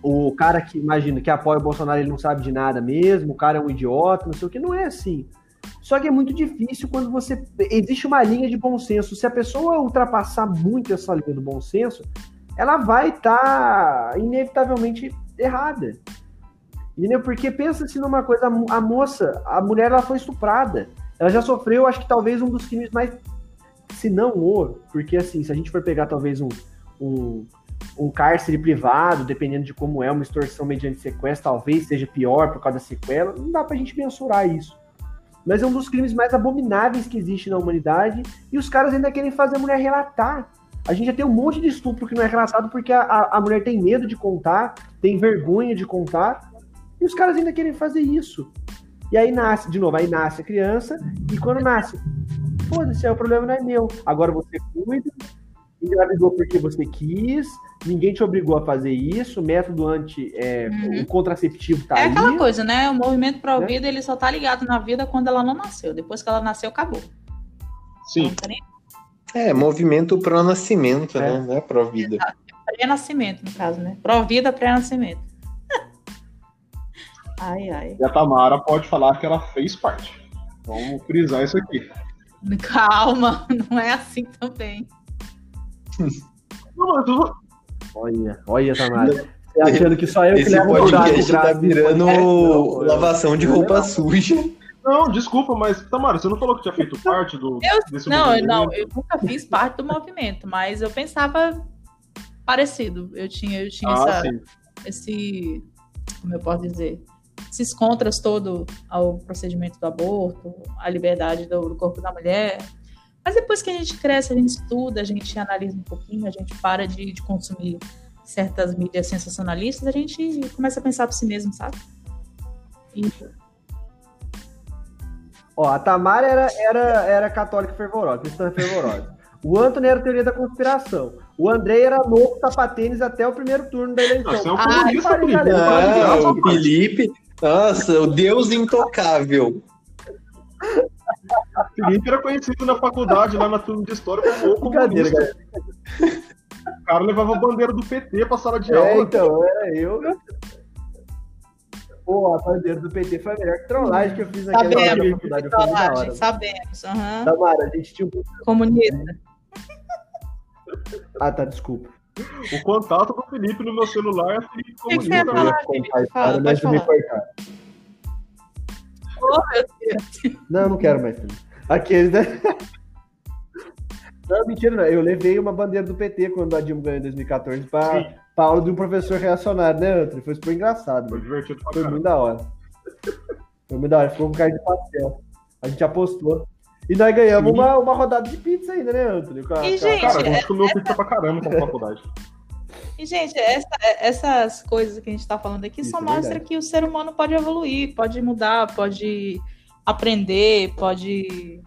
o cara que, imagina, que apoia o Bolsonaro, ele não sabe de nada mesmo, o cara é um idiota, não sei o que, não é assim. Só que é muito difícil quando você. Existe uma linha de bom senso. Se a pessoa ultrapassar muito essa linha do bom senso, ela vai estar tá, inevitavelmente errada. Entendeu? Porque pensa-se numa coisa, a moça, a mulher, ela foi estuprada. Ela já sofreu, acho que talvez um dos crimes mais. Se não o, porque assim, se a gente for pegar talvez um, um, um cárcere privado, dependendo de como é, uma extorsão mediante sequestro, talvez seja pior por causa da sequela, não dá pra gente mensurar isso. Mas é um dos crimes mais abomináveis que existe na humanidade, e os caras ainda querem fazer a mulher relatar. A gente já tem um monte de estupro que não é relatado porque a, a, a mulher tem medo de contar, tem vergonha de contar, e os caras ainda querem fazer isso. E aí nasce, de novo, aí nasce a criança, e quando nasce, foda-se, o problema não é meu. Agora você cuida, engravidou porque você quis, ninguém te obrigou a fazer isso, método anti, é, uhum. o contraceptivo tá É aí, aquela coisa, né? O movimento pro né? vida, ele só tá ligado na vida quando ela não nasceu. Depois que ela nasceu, acabou. Sim. É, movimento pro nascimento, é. né? Não é pro vida. Pré-nascimento, no caso, né? Pro vida, pré-nascimento. *laughs* ai, ai. E a Tamara pode falar que ela fez parte. Vamos frisar isso aqui. Calma, *laughs* não é assim também. Olha, olha, Tamara. Você achando que só eu Esse que levo podcast tá virando é, não, *laughs* lavação de roupa suja. Não, desculpa, mas Tamara, você não falou que tinha feito parte do eu, desse não, movimento? Não, eu nunca fiz parte do movimento, mas eu pensava parecido. Eu tinha, eu tinha ah, essa, esse, como eu posso dizer, esses contras todo ao procedimento do aborto, à liberdade do, do corpo da mulher. Mas depois que a gente cresce, a gente estuda, a gente analisa um pouquinho, a gente para de, de consumir certas mídias sensacionalistas, a gente começa a pensar por si mesmo, sabe? E... Ó, a Tamara era, era, era católica fervorosa, cristã fervorosa. O Antônio era teoria da conspiração. O André era novo sapatênis até o primeiro turno da eleição. Você é um comunista. Ah, o Felipe. Nossa, o Deus intocável. Felipe era conhecido na faculdade, lá na turma de história, como o comunista. O cara levava a bandeira do PT pra sala de é, aula. então, era eu. Pô, a bandeira do PT foi a melhor trollagem que eu fiz naquela sabemos, faculdade. Eu trollagem, sabemos. Uhum. Tamara, a gente tinha um... Comunista. Ah, tá, desculpa. O contato do Felipe no meu celular é Felipe Comunista. Que que falar, Felipe? Fala, me cortar. Oh, meu Deus. Não, não quero mais. Aquele, né? Não, mentira, não. Eu levei uma bandeira do PT quando a Dilma ganhou em 2014 para aula de um professor reacionário, né, Antônio? Foi super engraçado. Foi divertido Foi muito da hora. Foi muito da hora. Ficou com cara de pastel. A gente apostou. E nós ganhamos uma, uma rodada de pizza ainda, né, Antônio? Com a, e, gente, cara, a gente comeu essa... pizza pra caramba com a *laughs* faculdade. E, gente, essa, essas coisas que a gente está falando aqui Isso só é mostra que o ser humano pode evoluir, pode mudar, pode aprender, pode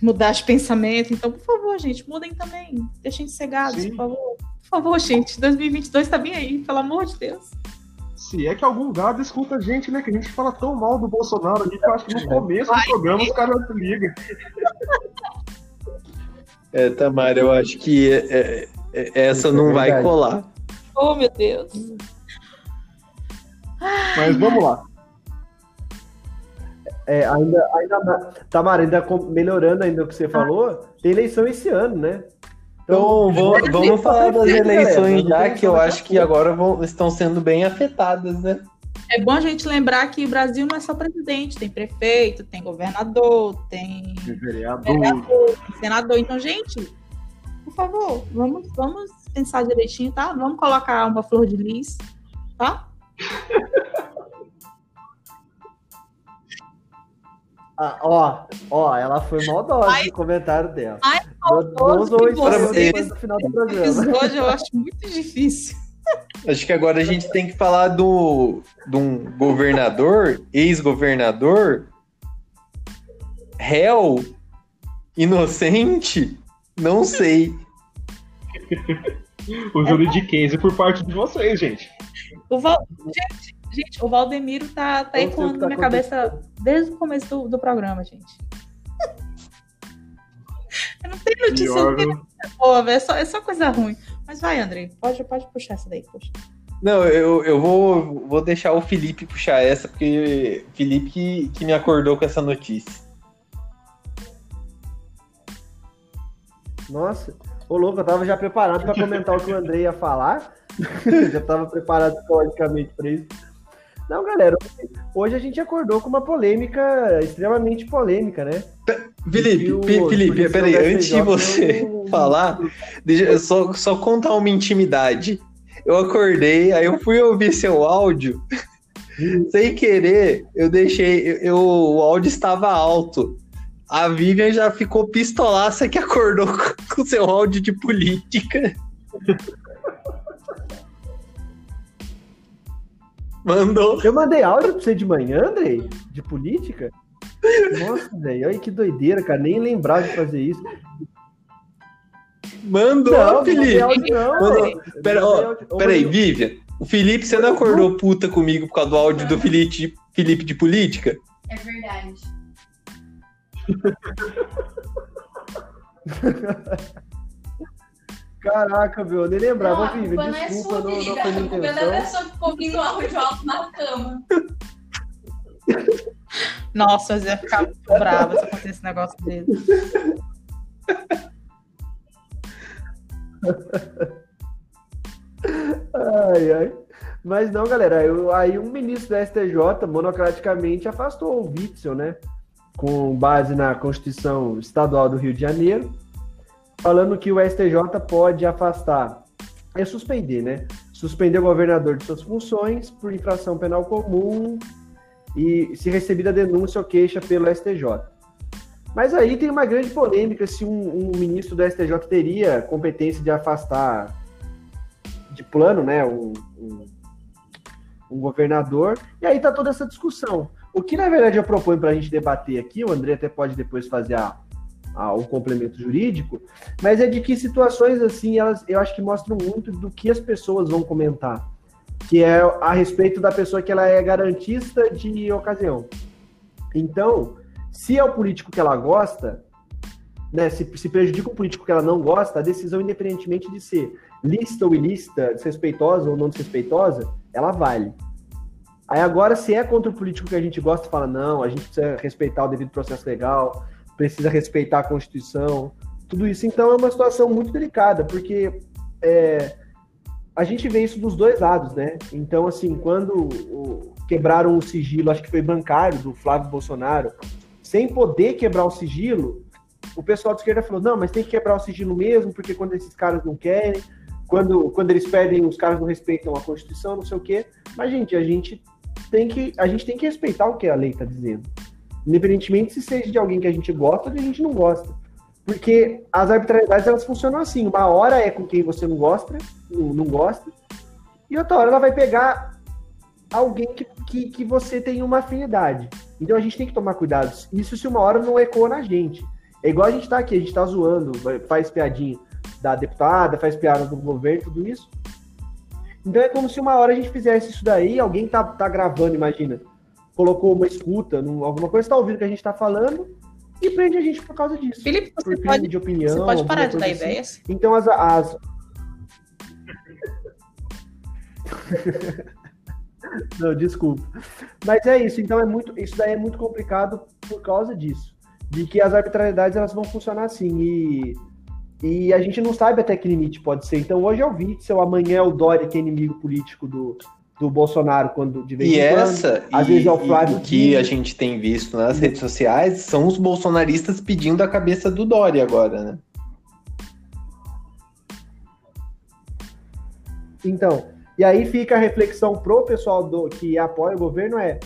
mudar de pensamento. Então, por favor, gente, mudem também. Deixem de ser gados, por favor. Por favor, gente, 2022 tá bem aí, pelo amor de Deus. Se é que algum gado escuta a gente, né? Que a gente fala tão mal do Bolsonaro ali que eu acho que no começo Vai, do programa os caras se ligam. É, Tamara, eu acho que é, é essa não é vai colar. Oh, meu Deus. Mas vamos lá. É, ainda, ainda, Tamara, ainda melhorando ainda o que você falou, tem eleição esse ano, né? Então, então vamos, vamos falar das eleições já, que eu acho que agora vão, estão sendo bem afetadas, né? É bom a gente lembrar que o Brasil não é só presidente, tem prefeito, tem governador, tem vereador, vereador tem senador. Então, gente, por favor, vamos, vamos pensar direitinho, tá? Vamos colocar uma flor de lis, tá? *laughs* Ah, ó, ó, ela foi maldosa ai, no comentário dela. Ai, maldoso que vocês, no final do programa. Hoje eu acho muito difícil. *laughs* Acho que agora a gente tem que falar do, de um governador, ex-governador, réu, inocente, não sei. O júri de 15 por parte de vocês, gente. O Val... gente, gente, o Valdemiro tá, tá ecoando tá na minha cabeça desde o começo do, do programa, gente. Eu não tenho notícia que... boa, é só, é só coisa ruim. Mas vai, André, pode, pode puxar essa daí, puxa. Não, eu, eu vou, vou deixar o Felipe puxar essa, porque Felipe que, que me acordou com essa notícia. Nossa, ô louco, eu tava já preparado para comentar o que o André ia falar. já tava preparado psicologicamente para isso. Não, galera, hoje a gente acordou com uma polêmica extremamente polêmica, né? Felipe, o, Felipe, peraí, antes de você um... *laughs* falar, deixa eu só, só contar uma intimidade. Eu acordei, aí eu fui ouvir seu áudio. Sem querer, eu deixei. Eu, o áudio estava alto. A Vivian já ficou pistolaça que acordou *laughs* com o seu áudio de política. Mandou. Eu mandei áudio pra você de manhã, Andrei? De política? Nossa, velho, olha que doideira, cara. Nem lembrava de fazer isso. Mandou, não, Felipe. Áudio, não, Mandou. Pera, ó, pera aí, Vivian. O Felipe, você não acordou puta comigo por causa do áudio do Felipe, Felipe de política? É verdade. Caraca, meu, eu nem lembrava, não, Vivi. Desculpa, não, é sua, não, não foi minha intenção. A é pessoa que ficou ouvindo áudio alto na cama. Nossa, eu ia ficar muito brava se acontecesse esse negócio dele. ai, ai. Mas não, galera, eu, aí um ministro da STJ monocraticamente afastou o Witzel, né? Com base na Constituição Estadual do Rio de Janeiro, falando que o STJ pode afastar, é suspender, né? Suspender o governador de suas funções por infração penal comum e se recebida denúncia ou queixa pelo STJ. Mas aí tem uma grande polêmica se um, um ministro do STJ teria competência de afastar de plano, né, um, um, um governador. E aí tá toda essa discussão. O que na verdade eu proponho para a gente debater aqui, o André até pode depois fazer a, a, o complemento jurídico, mas é de que situações assim, elas, eu acho que mostram muito do que as pessoas vão comentar que é a respeito da pessoa que ela é garantista de ocasião. Então, se é o político que ela gosta, né, se, se prejudica o político que ela não gosta, a decisão, independentemente de ser lista ou ilícita, desrespeitosa ou não desrespeitosa, ela vale. Aí agora, se é contra o político que a gente gosta, fala, não, a gente precisa respeitar o devido processo legal, precisa respeitar a Constituição, tudo isso. Então é uma situação muito delicada, porque é, a gente vê isso dos dois lados, né? Então, assim, quando o, quebraram o sigilo, acho que foi bancário do Flávio Bolsonaro, sem poder quebrar o sigilo, o pessoal de esquerda falou: não, mas tem que quebrar o sigilo mesmo, porque quando esses caras não querem, quando, quando eles pedem, os caras não respeitam a Constituição, não sei o quê. Mas, gente, a gente tem que, a gente tem que respeitar o que a lei está dizendo. Independentemente se seja de alguém que a gente gosta ou de a gente não gosta. Porque as arbitrariedades elas funcionam assim: uma hora é com quem você não gosta, não gosta, e outra hora ela vai pegar alguém que, que, que, você tem uma afinidade. Então a gente tem que tomar cuidado. Isso se uma hora não ecoa na gente. É igual a gente tá aqui, a gente tá zoando, faz piadinha da deputada, faz piada do governo, tudo isso. Então é como se uma hora a gente fizesse isso daí, alguém tá, tá gravando, imagina, colocou uma escuta, alguma coisa, tá ouvindo o que a gente tá falando, e prende a gente por causa disso. Felipe, você pode, de opinião, você pode parar de dar assim. ideias? Então as, as... *laughs* Não, desculpa. Mas é isso, então é muito, isso daí é muito complicado por causa disso. De que as arbitrariedades elas vão funcionar assim. E, e a gente não sabe até que limite pode ser. Então hoje é o Witzel, amanhã é o Dória, que é inimigo político do, do Bolsonaro quando de vez e em essa, quando. Às e, vezes é o Flávio. o que a gente tem visto nas redes sociais são os bolsonaristas pedindo a cabeça do Dória agora, né? Então, e aí fica a reflexão pro pessoal do, que apoia o governo é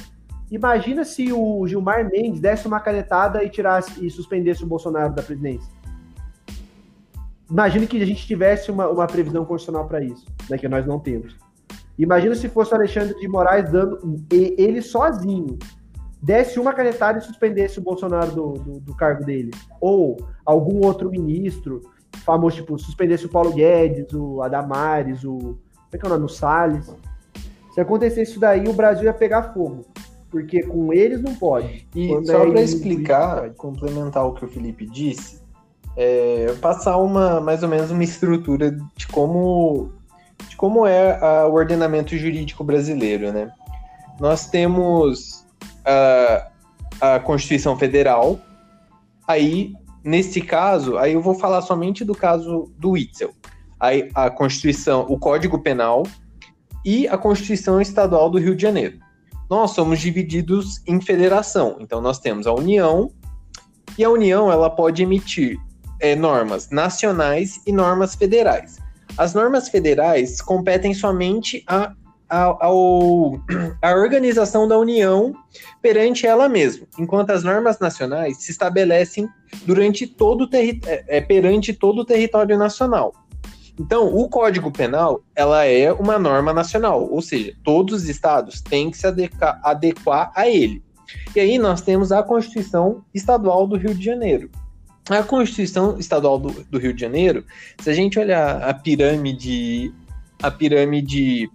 imagina se o Gilmar Mendes desse uma canetada e tirasse e suspendesse o Bolsonaro da presidência. Imagina que a gente tivesse uma, uma previsão constitucional para isso, né, que nós não temos. Imagina se fosse o Alexandre de Moraes dando ele sozinho, desse uma canetada e suspendesse o Bolsonaro do, do, do cargo dele. Ou algum outro ministro famoso, tipo, suspendesse o Paulo Guedes, o Adamares, o. Como é que é o nome? O Salles. Se acontecesse isso daí, o Brasil ia pegar fogo. Porque com eles não pode. E Quando só é para explicar, complementar o que o Felipe disse, é, passar uma mais ou menos uma estrutura de como de como é a, o ordenamento jurídico brasileiro, né? Nós temos a, a Constituição Federal, aí, nesse caso, aí eu vou falar somente do caso do Witzel. Aí, a Constituição, o Código Penal e a Constituição Estadual do Rio de Janeiro. Nós somos divididos em federação, então nós temos a União, e a União ela pode emitir é, normas nacionais e normas federais. As normas federais competem somente a, a, *clears throat* a organização da União perante ela mesma, enquanto as normas nacionais se estabelecem durante todo é, é, perante todo o território nacional. Então, o Código Penal, ela é uma norma nacional, ou seja, todos os estados têm que se adequar, adequar a ele. E aí nós temos a Constituição Estadual do Rio de Janeiro, a Constituição Estadual do, do, Rio de Janeiro, se a gente olhar a pirâmide, a pirâmide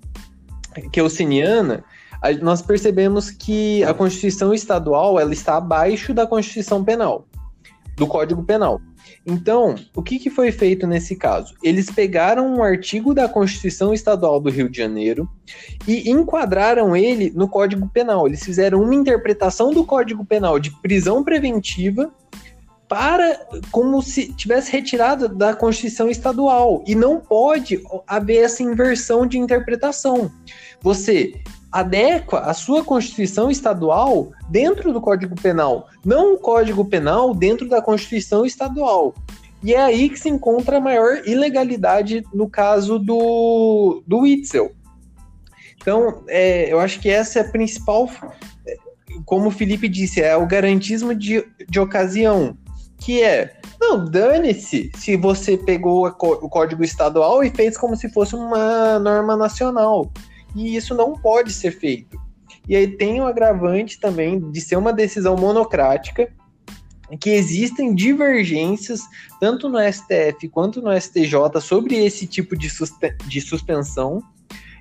queuciniana, nós percebemos que a Constituição Estadual ela está abaixo da Constituição Penal, do Código Penal. Então, o que, que foi feito nesse caso? Eles pegaram um artigo da Constituição Estadual do Rio de Janeiro e enquadraram ele no Código Penal. Eles fizeram uma interpretação do Código Penal de prisão preventiva para como se tivesse retirado da Constituição estadual e não pode haver essa inversão de interpretação. Você adequa a sua Constituição estadual dentro do Código Penal, não o Código Penal dentro da Constituição estadual. E é aí que se encontra a maior ilegalidade no caso do, do Witzel. Então, é, eu acho que essa é a principal, como o Felipe disse, é o garantismo de, de ocasião que é, não, dane-se se você pegou o código estadual e fez como se fosse uma norma nacional. E isso não pode ser feito. E aí tem o agravante também de ser uma decisão monocrática, que existem divergências, tanto no STF quanto no STJ, sobre esse tipo de, de suspensão.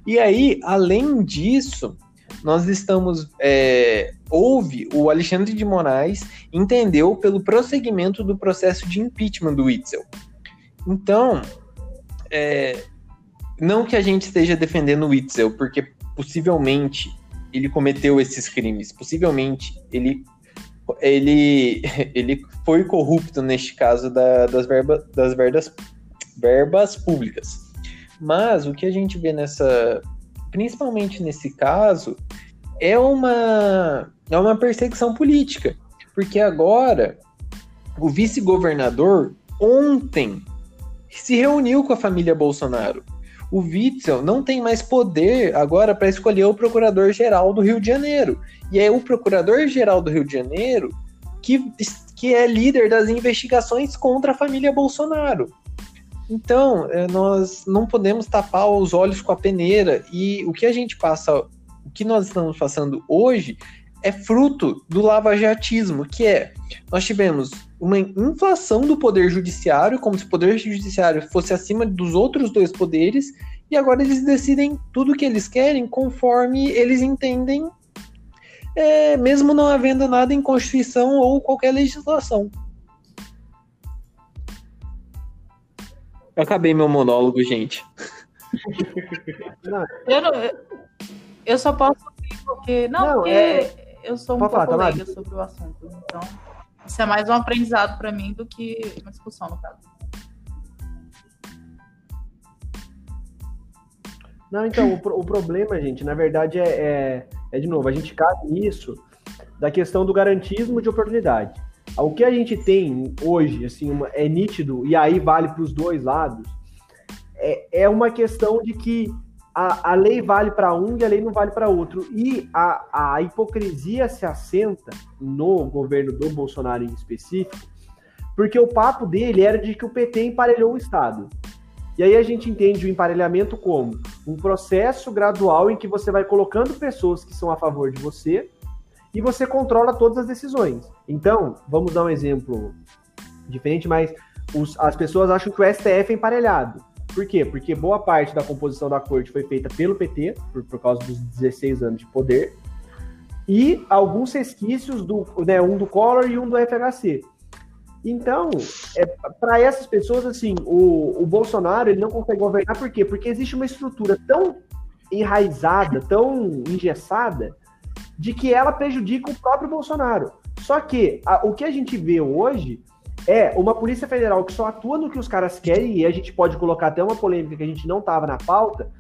E aí, além disso, nós estamos. É, houve o Alexandre de Moraes entendeu pelo prosseguimento do processo de impeachment do Witzel. Então, é, não que a gente esteja defendendo o Witzel, porque possivelmente ele cometeu esses crimes, possivelmente ele ele, *laughs* ele foi corrupto neste caso da, das, verba, das verbas, verbas públicas. Mas o que a gente vê nessa principalmente nesse caso, é uma, é uma perseguição política. Porque agora o vice-governador ontem se reuniu com a família Bolsonaro. O Witzel não tem mais poder agora para escolher o procurador-geral do Rio de Janeiro. E é o procurador-geral do Rio de Janeiro que, que é líder das investigações contra a família Bolsonaro. Então, é, nós não podemos tapar os olhos com a peneira e o que a gente passa, o que nós estamos passando hoje é fruto do lavajatismo, que é nós tivemos uma inflação do poder judiciário, como se o poder judiciário fosse acima dos outros dois poderes, e agora eles decidem tudo o que eles querem conforme eles entendem, é, mesmo não havendo nada em Constituição ou qualquer legislação. Eu acabei meu monólogo, gente. eu, não, eu só posso porque. Não, não porque é... eu sou um Pode pouco falar, leiga sobre o assunto. Então, isso é mais um aprendizado para mim do que uma discussão, no caso. Não, então, o, o problema, gente, na verdade, é, é, é, de novo, a gente cai nisso da questão do garantismo de oportunidade. O que a gente tem hoje, assim, uma, é nítido, e aí vale para os dois lados, é, é uma questão de que a, a lei vale para um e a lei não vale para outro. E a, a hipocrisia se assenta no governo do Bolsonaro em específico, porque o papo dele era de que o PT emparelhou o Estado. E aí a gente entende o emparelhamento como um processo gradual em que você vai colocando pessoas que são a favor de você e você controla todas as decisões. Então, vamos dar um exemplo diferente, mas os, as pessoas acham que o STF é emparelhado. Por quê? Porque boa parte da composição da corte foi feita pelo PT, por, por causa dos 16 anos de poder, e alguns resquícios do, né, um do Collor e um do FHC. Então, é, para essas pessoas, assim, o, o Bolsonaro ele não consegue governar por quê? Porque existe uma estrutura tão enraizada, tão engessada, de que ela prejudica o próprio Bolsonaro. Só que a, o que a gente vê hoje é uma Polícia Federal que só atua no que os caras querem, e a gente pode colocar até uma polêmica que a gente não estava na pauta,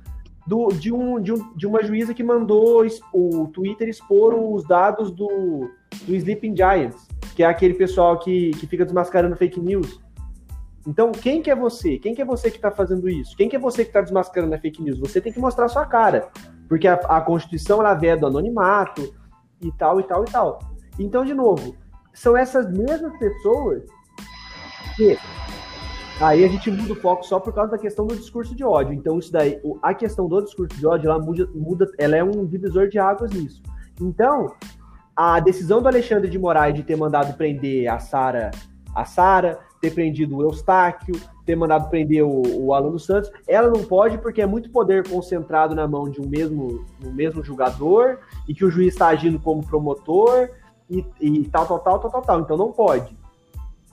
do, de, um, de, um, de uma juíza que mandou o Twitter expor os dados do, do Sleeping Giants, que é aquele pessoal que, que fica desmascarando fake news. Então, quem que é você? Quem que é você que está fazendo isso? Quem que é você que está desmascarando a fake news? Você tem que mostrar sua cara, porque a, a Constituição ela veda do anonimato e tal e tal e tal. Então, de novo, são essas mesmas pessoas que Aí a gente muda o foco só por causa da questão do discurso de ódio. Então, isso daí, a questão do discurso de ódio, ela muda, muda ela é um divisor de águas nisso. Então, a decisão do Alexandre de Moraes de ter mandado prender a Sara, a Sara, ter prendido o Eustáquio, ter mandado prender o, o Alan dos Santos, ela não pode porque é muito poder concentrado na mão de um mesmo, um mesmo julgador e que o juiz está agindo como promotor e, e tal, tal, tal, tal, tal, tal. Então não pode.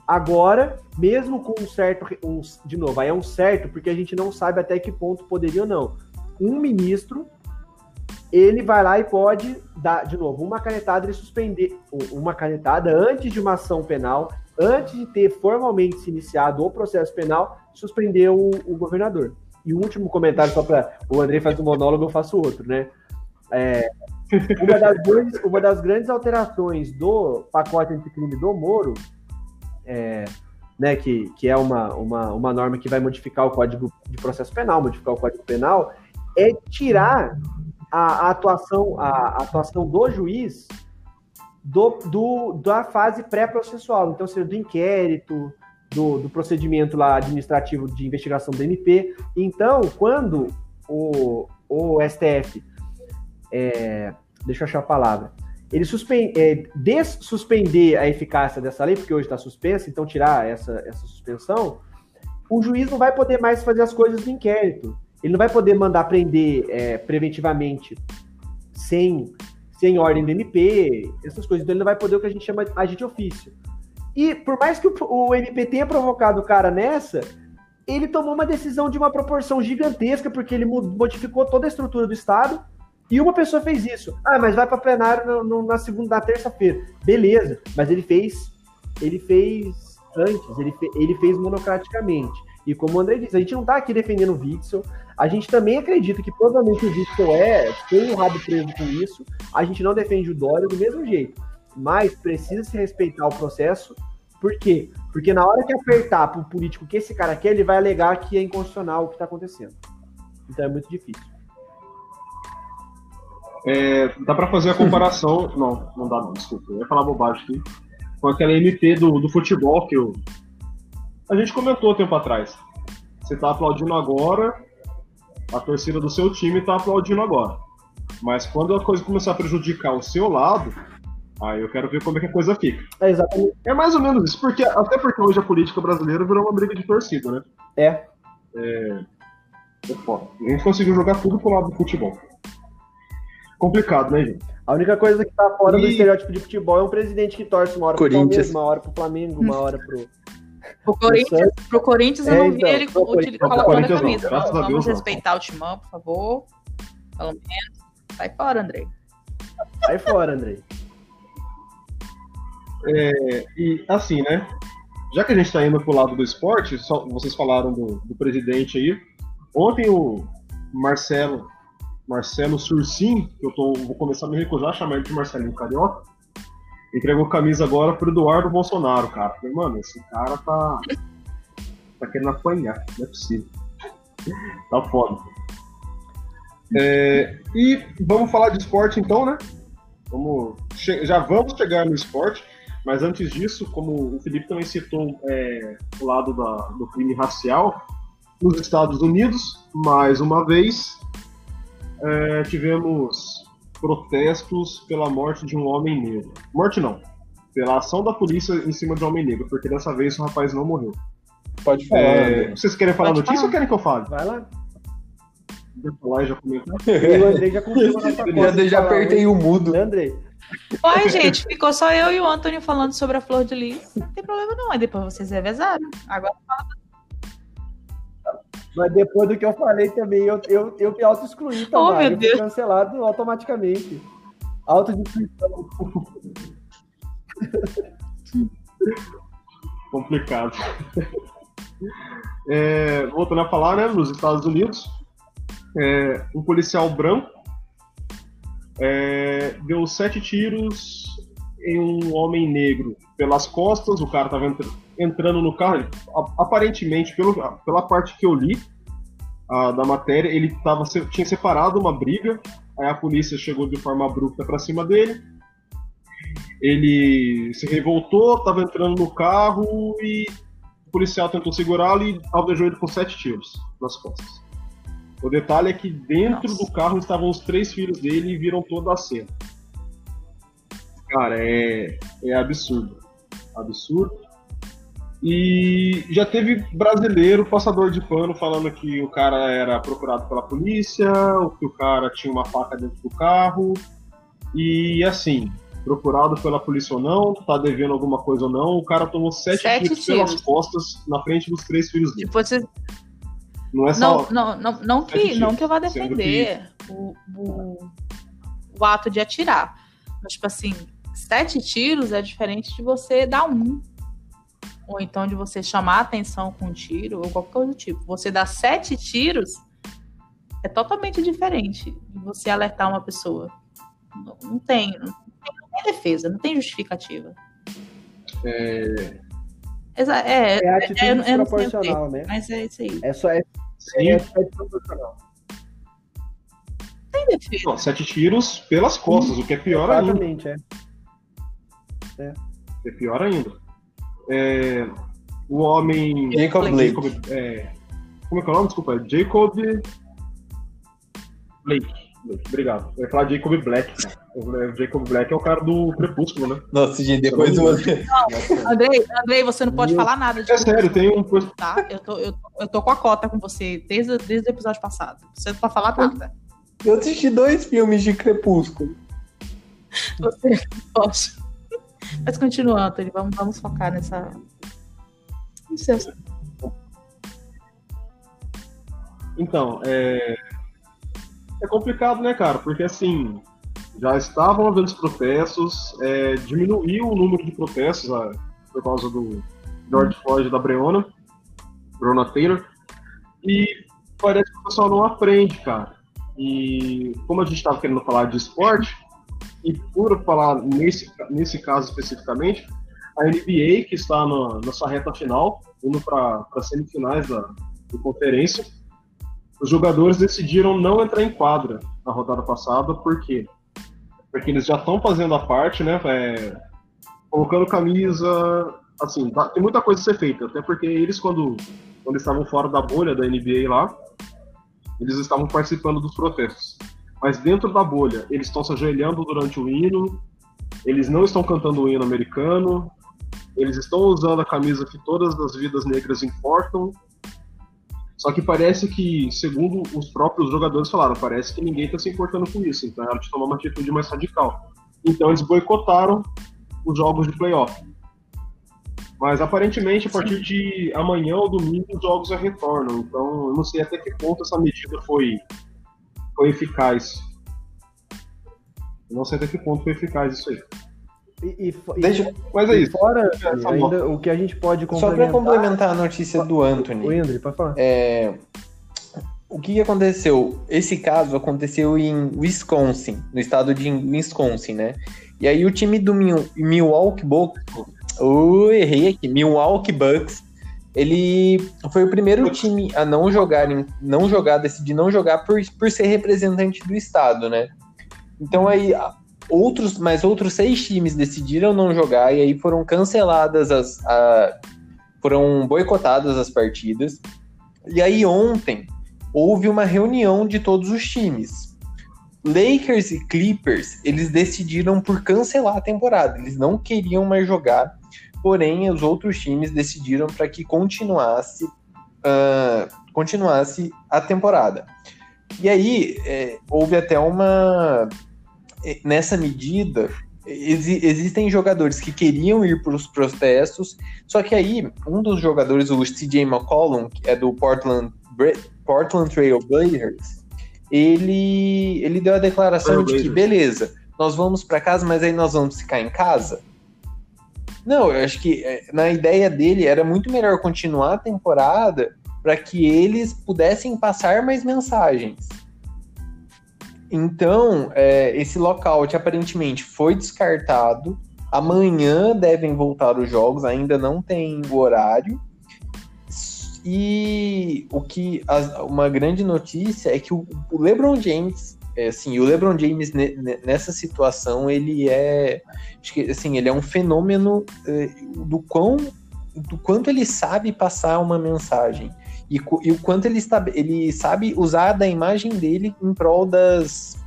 Agora, mesmo com um certo. Um, de novo, aí é um certo, porque a gente não sabe até que ponto poderia ou não. Um ministro, ele vai lá e pode dar, de novo, uma canetada e suspender. Uma canetada antes de uma ação penal, antes de ter formalmente se iniciado o processo penal, suspender o, o governador. E o último comentário, só para. O André faz um monólogo, eu faço outro, né? É, uma, das grandes, uma das grandes alterações do pacote anticrime do Moro é, né, que, que é uma, uma, uma norma que vai modificar o Código de Processo Penal, modificar o Código Penal, é tirar a, a atuação, a, a, atuação do juiz do, do, da fase pré-processual, então seja do inquérito, do, do procedimento lá administrativo de investigação do MP. Então, quando o, o STF, é, deixa eu achar a palavra, ele suspende, é, dessuspender a eficácia dessa lei, porque hoje está suspensa, então tirar essa, essa suspensão, o juiz não vai poder mais fazer as coisas do inquérito. Ele não vai poder mandar prender é, preventivamente sem, sem ordem do MP, essas coisas. Então ele não vai poder o que a gente chama de agente ofício. E por mais que o, o MP tenha provocado o cara nessa, ele tomou uma decisão de uma proporção gigantesca, porque ele modificou toda a estrutura do Estado e uma pessoa fez isso. Ah, mas vai para plenário no, no, na segunda, na terça-feira. Beleza, mas ele fez, ele fez antes, ele, fe, ele fez monocraticamente. E como o André disse, a gente não está aqui defendendo o Witzel. A gente também acredita que provavelmente o Witzel é, tem um rabo preso com isso. A gente não defende o Dória do mesmo jeito. Mas precisa se respeitar o processo. Por quê? Porque na hora que apertar para o político que esse cara quer, ele vai alegar que é inconstitucional o que está acontecendo. Então é muito difícil. É, dá para fazer a comparação. *laughs* não, não dá não, desculpa. Eu ia falar bobagem aqui. Com aquela MP do, do futebol que eu, a gente comentou tempo atrás. Você tá aplaudindo agora, a torcida do seu time tá aplaudindo agora. Mas quando a coisa começar a prejudicar o seu lado, aí eu quero ver como é que a coisa fica. É exatamente. É mais ou menos isso, porque até porque hoje a política brasileira virou uma briga de torcida, né? É. É, é foda. A gente conseguiu jogar tudo pro lado do futebol complicado, né, gente? A única coisa que tá fora e... do estereótipo de futebol é um presidente que torce uma hora pro Palmeiras, uma hora pro Flamengo, uma hora pro. Pro Corinthians, pro Corinthians eu não é, vi então, ele colocando a camisa. Não, vamos Deus, respeitar não. o timão, por favor. Pelo menos. Sai fora, Andrei. Sai fora, Andrei. É, e assim, né? Já que a gente está indo pro lado do esporte, só, vocês falaram do, do presidente aí. Ontem o Marcelo Marcelo Sursim, que eu tô, vou começar a me recusar a chamar ele de Marcelinho Carioca, entregou camisa agora pro Eduardo Bolsonaro, cara. Falei, mano, esse cara tá. tá querendo apanhar, não é possível. tá foda. É, e vamos falar de esporte então, né? Vamos, já vamos chegar no esporte, mas antes disso, como o Felipe também citou é, o lado da, do crime racial, nos Estados Unidos, mais uma vez, é, tivemos protestos pela morte de um homem negro. Morte não, pela ação da polícia em cima de um homem negro, porque dessa vez o rapaz não morreu. Pode falar. É, vocês querem falar Pode notícia falar. ou querem que eu fale? Vai lá. Já falar e já comentar. *laughs* o *laughs* Andrei já Já, já apertei o mudo. Andrei, Oi, gente, ficou só eu e o Antônio falando sobre a flor de lis. Não tem problema não, aí depois vocês revezaram. Agora fala. Mas depois do que eu falei também, eu, eu, eu me auto-excluí também. Oh, meu eu fui cancelado automaticamente. Autodestruição. *laughs* Complicado. É, voltando a falar, né, nos Estados Unidos, é, um policial branco é, deu sete tiros em um homem negro pelas costas. O cara estava entrando no carro. ele- a- aparentemente, pelo, pela parte que eu li ah, da matéria, ele tava, tinha separado uma briga. Aí a polícia chegou de forma abrupta para cima dele. Ele se revoltou, estava entrando no carro e o policial tentou segurá-lo e alvejou ele com sete tiros nas costas. O detalhe é que dentro Nossa. do carro estavam os três filhos dele e viram toda a cena. Cara, é, é absurdo. Absurdo. E já teve brasileiro passador de pano falando que o cara era procurado pela polícia, ou que o cara tinha uma faca dentro do carro. E assim, procurado pela polícia ou não, tá devendo alguma coisa ou não, o cara tomou sete, Sete tiros, pelas tiros. costas na frente dos três filhos dele. Tipo, vocês, Não é só. não, não, não, não, que, tiros, não que eu vá defender o, o, o ato de atirar. Mas, tipo assim, sete tiros é diferente de você dar um. Ou então de você chamar a atenção com um tiro, ou qualquer coisa do tipo. Você dar sete tiros é totalmente diferente de você alertar uma pessoa. Não, não tem, não tem, não tem defesa, não tem justificativa. É, Exa- É, É atitude eu- eu não sei o desproporcional, né? mas é isso aí. É só é, sim, é atitude desproporcional. Tem defesa. Não, sete tiros pelas costas, o que é pior ainda. Exatamente, é. o que É pior ainda. É, o homem. Jacob Blake. Jacob- é, como é que é o nome? Desculpa, Jacob Blake. Blake, Obrigado. Eu ia falar Jacob Black. O Jacob Black é o cara do Crepúsculo, né? Nossa, gente, depois eu... *laughs* Andrei, Andrei, você não pode Meu- falar nada de É sério, tem um. tá? Eu tô, eu, eu tô com a cota com você desde, desde o episódio passado. Você não pode falar nada. eu assisti dois filmes de Crepúsculo. Você não pode. Mas continua, Anthony. Vamos, vamos focar nessa. Então, é. É complicado, né, cara? Porque assim, já estavam havendo os protestos, é, diminuiu o número de protestos ah, por causa do George Floyd da Breonna, Breonna Taylor, e parece que o pessoal não aprende, cara. E como a gente estava querendo falar de esporte, e por falar nesse, nesse caso especificamente, a NBA, que está na, na sua reta final, indo para as semifinais da, da conferência, os jogadores decidiram não entrar em quadra na rodada passada, por quê? Porque eles já estão fazendo a parte, né? é, colocando camisa. Assim, tá- tem muita coisa a ser feita, até porque eles, quando, quando estavam fora da bolha da NBA lá, eles estavam participando dos protestos. Mas dentro da bolha, eles estão se ajoelhando durante o hino, eles não estão cantando o hino americano, eles estão usando a camisa que todas as vidas negras importam, só que parece que, segundo os próprios jogadores falaram, parece que ninguém está se importando com isso. Então é hora de tomar uma atitude mais radical. Então eles boicotaram os jogos de playoff. Mas aparentemente, a partir de amanhã ou domingo, os jogos já retornam. Então eu não sei até que ponto essa medida foi, foi eficaz. Eu não sei até que ponto foi eficaz isso aí. E, e e- Deixa, Mas é e isso. fora, Essa ainda, o que a gente pode só pra complementar... complementar a notícia do O Anthony. André, pode falar. É, o que aconteceu? Esse caso aconteceu em Wisconsin, no estado de Wisconsin, né? E aí o time do Mil- Milwaukee Bucks, oh, errei aqui, Milwaukee Bucks, ele foi o primeiro time a não jogar, não jogar, decidir não jogar por, por ser representante do estado, né? Então aí outros, mas outros seis times decidiram não jogar e aí foram canceladas as, a- foram boicotadas as partidas. E aí ontem houve uma reunião de todos os times. Lakers e Clippers, eles decidiram por cancelar a temporada. Eles não queriam mais jogar, porém os outros times decidiram para que continuasse, ah, continuasse a temporada. E aí é, houve até uma eh, nessa medida exi existem jogadores que queriam ir para os protestos, só que aí um dos jogadores, o CJ McCollum, que é do Portland, Portland Trail Blazers, ele, ele deu a declaração de que, beleza, nós vamos para casa, mas aí nós vamos ficar em casa? Não, eu acho que é, na ideia dele era muito melhor continuar a temporada para que eles pudessem passar mais mensagens. Então, é, esse lockout aparentemente foi descartado. Amanhã devem voltar os jogos, ainda não tem o horário. E o que uma grande notícia é que o, o LeBron James, é, assim, o LeBron James nessa situação ele é, assim, ele é um fenômeno é, do quão, do quanto ele sabe passar uma mensagem e, e o quanto ele, está, ele sabe usar da imagem dele em prol das,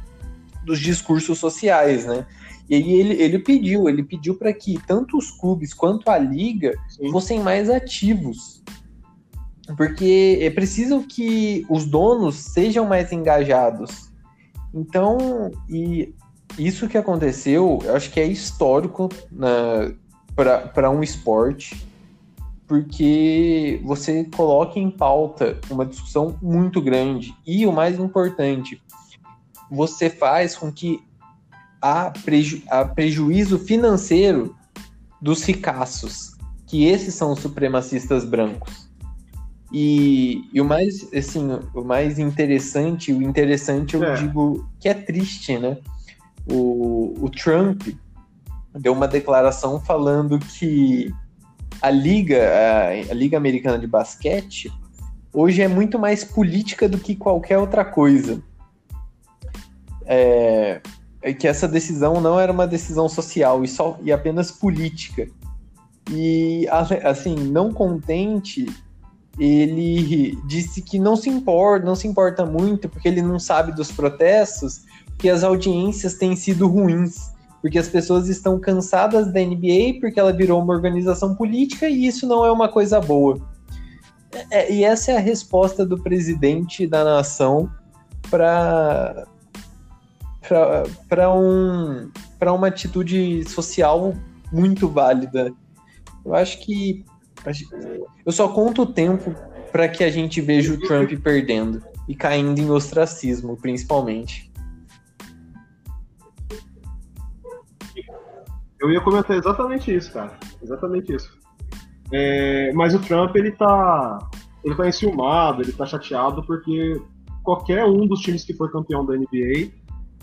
dos discursos sociais, né? E aí ele, ele pediu, ele pediu para que tanto os clubes quanto a liga Sim. fossem mais ativos. Porque é preciso que os donos sejam mais engajados. Então, e isso que aconteceu, eu acho que é histórico para um esporte porque você coloca em pauta uma discussão muito grande e o mais importante, você faz com que há, preju há prejuízo financeiro dos ricaços, que esses são os supremacistas brancos. E, e, o mais assim, o mais interessante, o interessante eu é. digo que é triste, né? O, o Trump deu uma declaração falando que a liga, a, a, liga americana de basquete, hoje é muito mais política do que qualquer outra coisa. É, é que essa decisão não era uma decisão social e só e apenas política. E assim, não contente, ele disse que não se importa, não se importa muito porque ele não sabe dos protestos, que as audiências têm sido ruins porque as pessoas estão cansadas da NBA porque ela virou uma organização política e isso não é uma coisa boa. É, e essa é a resposta do presidente da nação para para um, uma atitude social muito válida. Eu acho que eu só conto o tempo para que a gente veja o Trump perdendo e caindo em ostracismo, principalmente. Eu ia comentar exatamente isso, cara. Exatamente isso. É, mas o Trump, ele tá. Ele tá enciumado, ele tá chateado porque qualquer um dos times que for campeão da NBA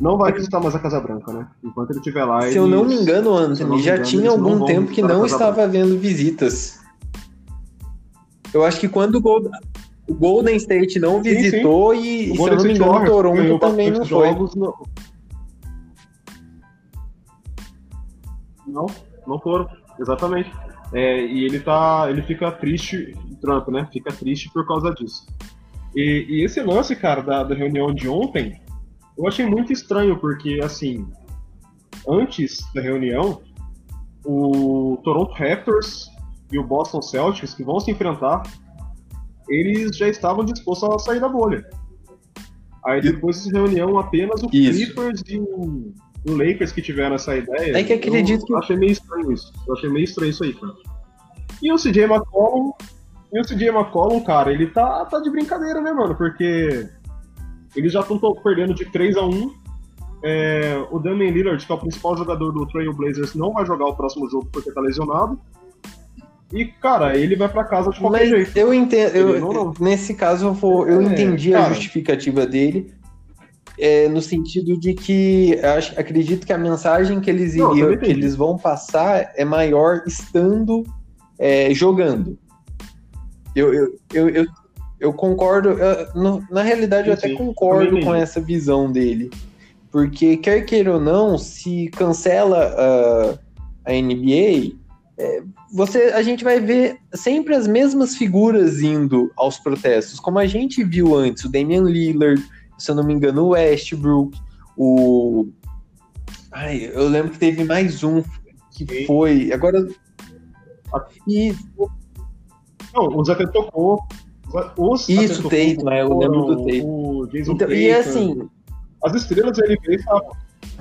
não vai visitar mais a Casa Branca, né? Enquanto ele estiver lá. Se eu não me engano, Anthony, já engano, tinha algum tempo que não estava havendo visitas. Eu acho que quando o Golden State não visitou sim, sim. e, se eu não me engano, o Toronto também não foi. No... Não, não foram, exatamente. É, e ele tá, ele fica triste, Trump, né? Fica triste por causa disso. E, e, esse lance, cara, da, da reunião de ontem, eu achei muito estranho, porque, assim, antes da reunião, o Toronto Raptors e o Boston Celtics, que vão se enfrentar, eles já estavam dispostos a sair da bolha. Aí depois dessa reunião, apenas o Isso. Clippers e o o Lakers que tiveram essa ideia. É que acredito eu que. achei meio estranho isso. Eu achei meio estranho isso aí, cara. E o CJ McCollum. E o CJ McCollum, cara, ele tá, tá de brincadeira, né, mano? Porque eles já estão perdendo de 3 a 1 é, o Damian Lillard, que é o principal jogador do Trail Blazers, não vai jogar o próximo jogo porque tá lesionado. E, cara, ele vai para casa de qualquer Mas jeito. Eu entendo. Eu, não, não. Nesse caso, eu, vou, eu é, entendi cara, a justificativa dele é, no sentido de que acho, acredito que a mensagem que eles iriam, que eles vão passar é maior estando é, jogando. Eu, eu, eu, eu, eu concordo, eu, no, na realidade eu até concordo com essa visão dele. Porque, quer queira ou não, se cancela uh, a NBA, você, a gente vai ver sempre as mesmas figuras indo aos protestos, como a gente viu antes, o Damian Lillard, se eu não me engano, o Westbrook, o. Ai, eu lembro que teve mais um que foi. Agora. E. Não, o Zé tocou. Os Isso, Tatum, é, eu lembro do Tatum. Então, e assim. As estrelas da NBA estavam.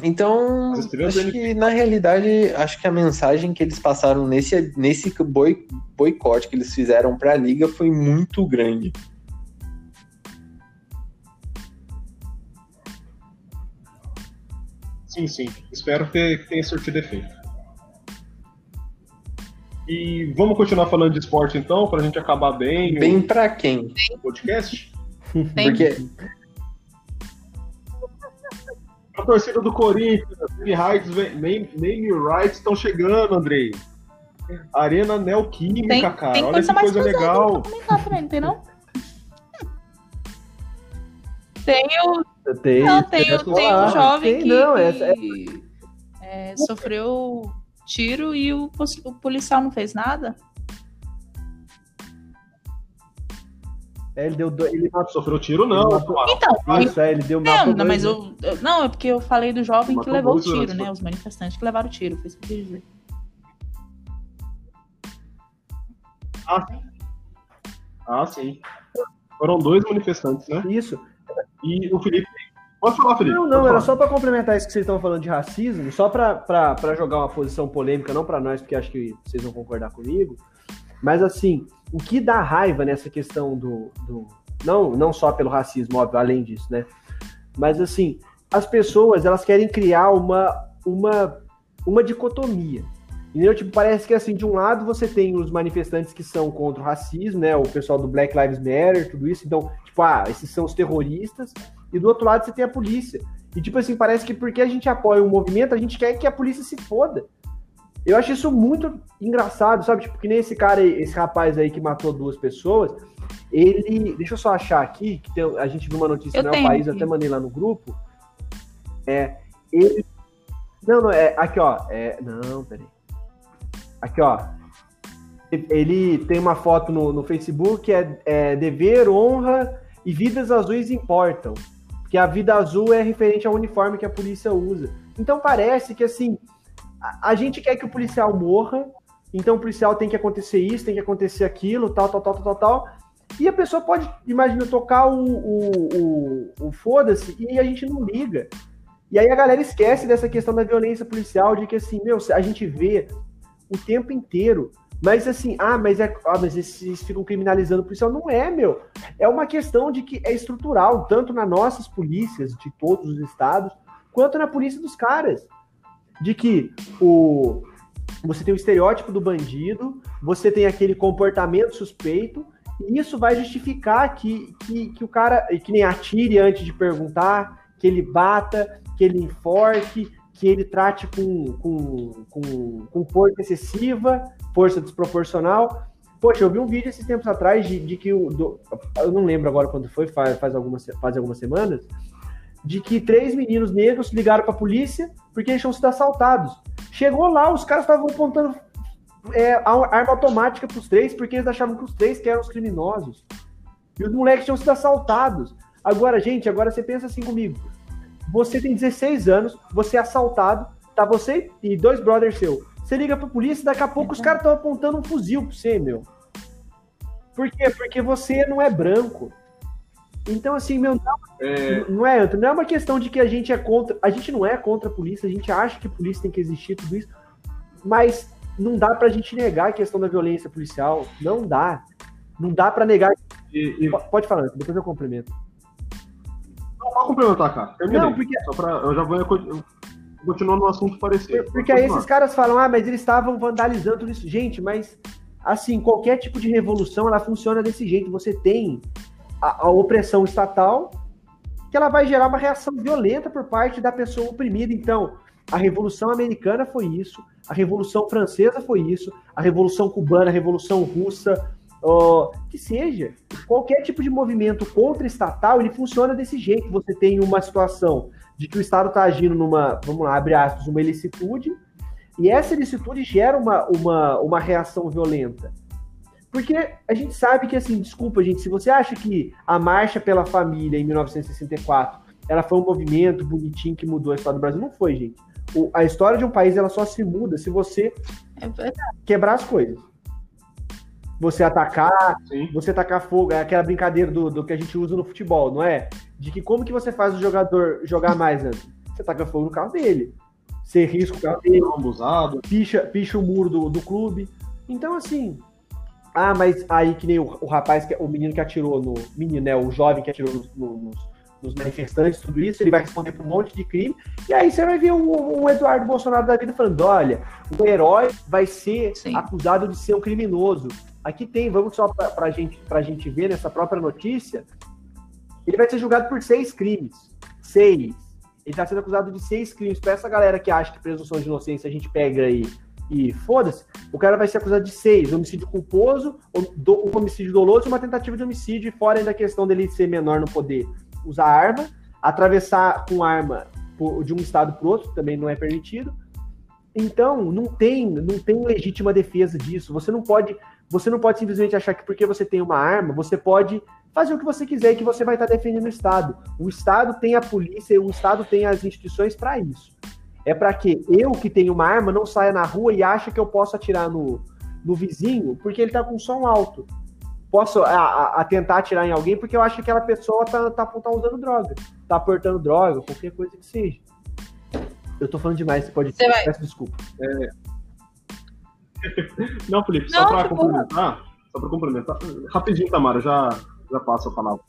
Então, acho que na realidade, acho que a mensagem que eles passaram nesse, nesse boi, boicote que eles fizeram para a liga foi muito grande. Sim, sim. Espero que tenha surtido efeito. E vamos continuar falando de esporte então, para a gente acabar bem. Bem para quem? O podcast? Bem. Porque a torcida do Corinthians, name rights, name, name rights estão chegando, Andrei. Arena Neoquímica, tem, cara. Tem Olha que coisa legal. Também, tem não? Tenho. Tem, não, tem, tem um jovem tem, que, não, essa, é... É, sofreu tiro e o, o policial não fez nada. Ele deu. Ele sofreu tiro, não. Então, isso, é, ele deu não, não, mas eu, não, é porque eu falei do jovem que levou o tiro, né? Os manifestantes que levaram o tiro, foi isso que eu quis dizer. Ah, sim. Ah, sim. Foram dois manifestantes, né? Isso. E o Felipe. Pode falar, Felipe. Não, não, era só para complementar isso que vocês estão falando de racismo, só para jogar uma posição polêmica, não para nós, porque acho que vocês vão concordar comigo. Mas assim, o que dá raiva nessa questão do, do. não, não só pelo racismo, óbvio, além disso, né? Mas assim, as pessoas elas querem criar uma, uma, uma dicotomia. Entendeu? Tipo, parece que assim, de um lado você tem os manifestantes que são contra o racismo, né? O pessoal do Black Lives Matter, tudo isso. Então, tipo, ah, esses são os terroristas. E do outro lado você tem a polícia. E tipo assim, parece que porque a gente apoia um movimento, a gente quer que a polícia se foda. Eu acho isso muito engraçado, sabe? Tipo, que nem esse cara, esse rapaz aí que matou duas pessoas, ele. Deixa eu só achar aqui, que tem, a gente viu uma notícia no meu país, até mandei lá no grupo. É. Ele. Não, não, é. Aqui, ó. É, não, peraí. Aqui, ó. Ele tem uma foto no, no Facebook, é, é dever, honra e vidas azuis importam. Porque a vida azul é referente ao uniforme que a polícia usa. Então parece que assim a, gente quer que o policial morra, então o policial tem que acontecer isso, tem que acontecer aquilo, tal, tal, tal, tal, tal, tal. E a pessoa pode, imagina, tocar o, o, o, o foda-se e a gente não liga. E aí a galera esquece dessa questão da violência policial, de que assim, meu, a gente vê o tempo inteiro. Mas assim, ah, mas é. Ah, mas esses ficam criminalizando o policial. Não é, meu. É uma questão de que é estrutural, tanto nas nossas polícias de todos os estados, quanto na polícia dos caras de que o você tem o estereótipo do bandido, você tem aquele comportamento suspeito, e isso vai justificar que, que, que o cara que nem atire antes de perguntar, que ele bata, que ele enforque, que ele trate com, com, com, com força excessiva, força desproporcional. Poxa, eu vi um vídeo esses tempos atrás de, de que o. Do, eu não lembro agora quando foi, faz, faz, algumas, faz algumas semanas, de que três meninos negros ligaram para a polícia porque eles tinham sido assaltados. Chegou lá, os caras estavam apontando é, arma automática para os três porque eles achavam que os três que eram os criminosos. E os moleques tinham sido assaltados. Agora, gente, agora você pensa assim comigo. Você tem 16 anos, você é assaltado, tá você e dois brothers seu. Você liga pra polícia, daqui a pouco os caras estão apontando um fuzil pra você, meu. Por quê? Porque você não é branco. Então, assim, meu, não é, não é, não é uma questão de que a gente é contra. A gente não é contra a polícia, a gente acha que a polícia tem que existir, tudo isso. Mas não dá pra gente negar a questão da violência policial. Não dá. Não dá pra negar. E, e... Pode falar, depois eu complemento. Não, pode complementar, cara. Terminei. Não, porque. Só pra, eu já vou continuando no assunto parecido. Porque aí esses caras falam, ah, mas eles estavam vandalizando tudo isso. Gente, mas assim, qualquer tipo de revolução, ela funciona desse jeito. Você tem a, a opressão estatal, que ela vai gerar uma reação violenta por parte da pessoa oprimida. Então, a Revolução Americana foi isso, a Revolução Francesa foi isso, a Revolução Cubana, a Revolução Russa, ó, que seja, qualquer tipo de movimento contra-estatal, ele funciona desse jeito. Você tem uma situação de que o Estado está agindo numa, vamos lá, abre aspas, uma ilicitude, e essa ilicitude gera uma, uma, uma reação violenta. Porque a gente sabe que, assim, desculpa, gente, se você acha que a Marcha pela Família em 1964 ela foi um movimento bonitinho que mudou a história do Brasil, não foi, gente. O, a história de um país ela só se muda se você é quebrar as coisas. Você atacar, Sim. você atacar fogo, é aquela brincadeira do, do que a gente usa no futebol, não é? De que como que você faz o jogador jogar mais, antes? você taca fogo no carro dele. Você risca o carro dele, Abusado. picha, picha o muro do, do clube. Então, assim. Ah, mas aí que nem o, o rapaz, que, o menino que atirou no. Menino, né? O jovem que atirou no- no- nos, nos manifestantes, tudo isso, ele vai responder por um monte de crime. E aí você vai ver um, um Eduardo Bolsonaro da vida falando: olha, o herói vai ser Sim. acusado de ser um criminoso. Aqui tem, vamos só pra, pra, gente, pra gente ver nessa própria notícia. Ele vai ser julgado por seis crimes. Seis. Ele está sendo acusado de seis crimes. Para essa galera que acha que presunção de inocência a gente pega aí e foda-se, o cara vai ser acusado de seis: homicídio culposo, um homicídio doloso e uma tentativa de homicídio, fora ainda a questão dele ser menor não poder usar arma, atravessar com arma de um estado para outro, também não é permitido. Então, não tem, não tem legítima defesa disso. Você não pode, você não pode simplesmente achar que porque você tem uma arma, você pode fazer o que você quiser e que você vai estar defendendo o Estado. O Estado tem a polícia, o Estado tem as instituições para isso. É para que eu que tenho uma arma não saia na rua e ache que eu posso atirar no, no vizinho porque ele tá com som alto. Posso a, a- a tentar atirar em alguém porque eu acho que aquela pessoa tá, tá, tá usando droga, tá aportando droga, qualquer coisa que seja. Eu tô falando demais, você pode Você vai- peço desculpa. *laughs* Não, Felipe, só pra tipo- complementar, só pra complementar, rapidinho, Tamara, já, já passo a palavra.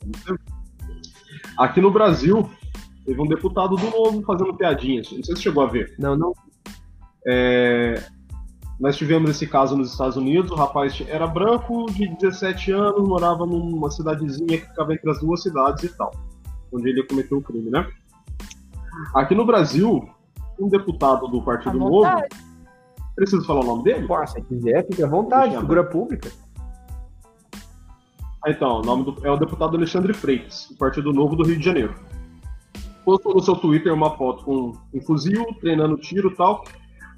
Aqui no Brasil, teve um deputado do Novo fazendo piadinhas, não sei se chegou a ver. Não, não. Nós tivemos esse caso nos Estados Unidos, o rapaz era branco, de 17 anos, morava numa cidadezinha que ficava entre as duas cidades e tal, onde ele cometeu o crime, né? Aqui no Brasil, um deputado do À Partido Novo, vontade. preciso falar o nome dele? Pô, se quiser, fica à vontade, figura pública. Ah, Então, o nome do, é o deputado Alexandre Freitas, do Partido Novo do Rio de Janeiro. Postou no seu Twitter uma foto com um fuzil, treinando tiro e tal.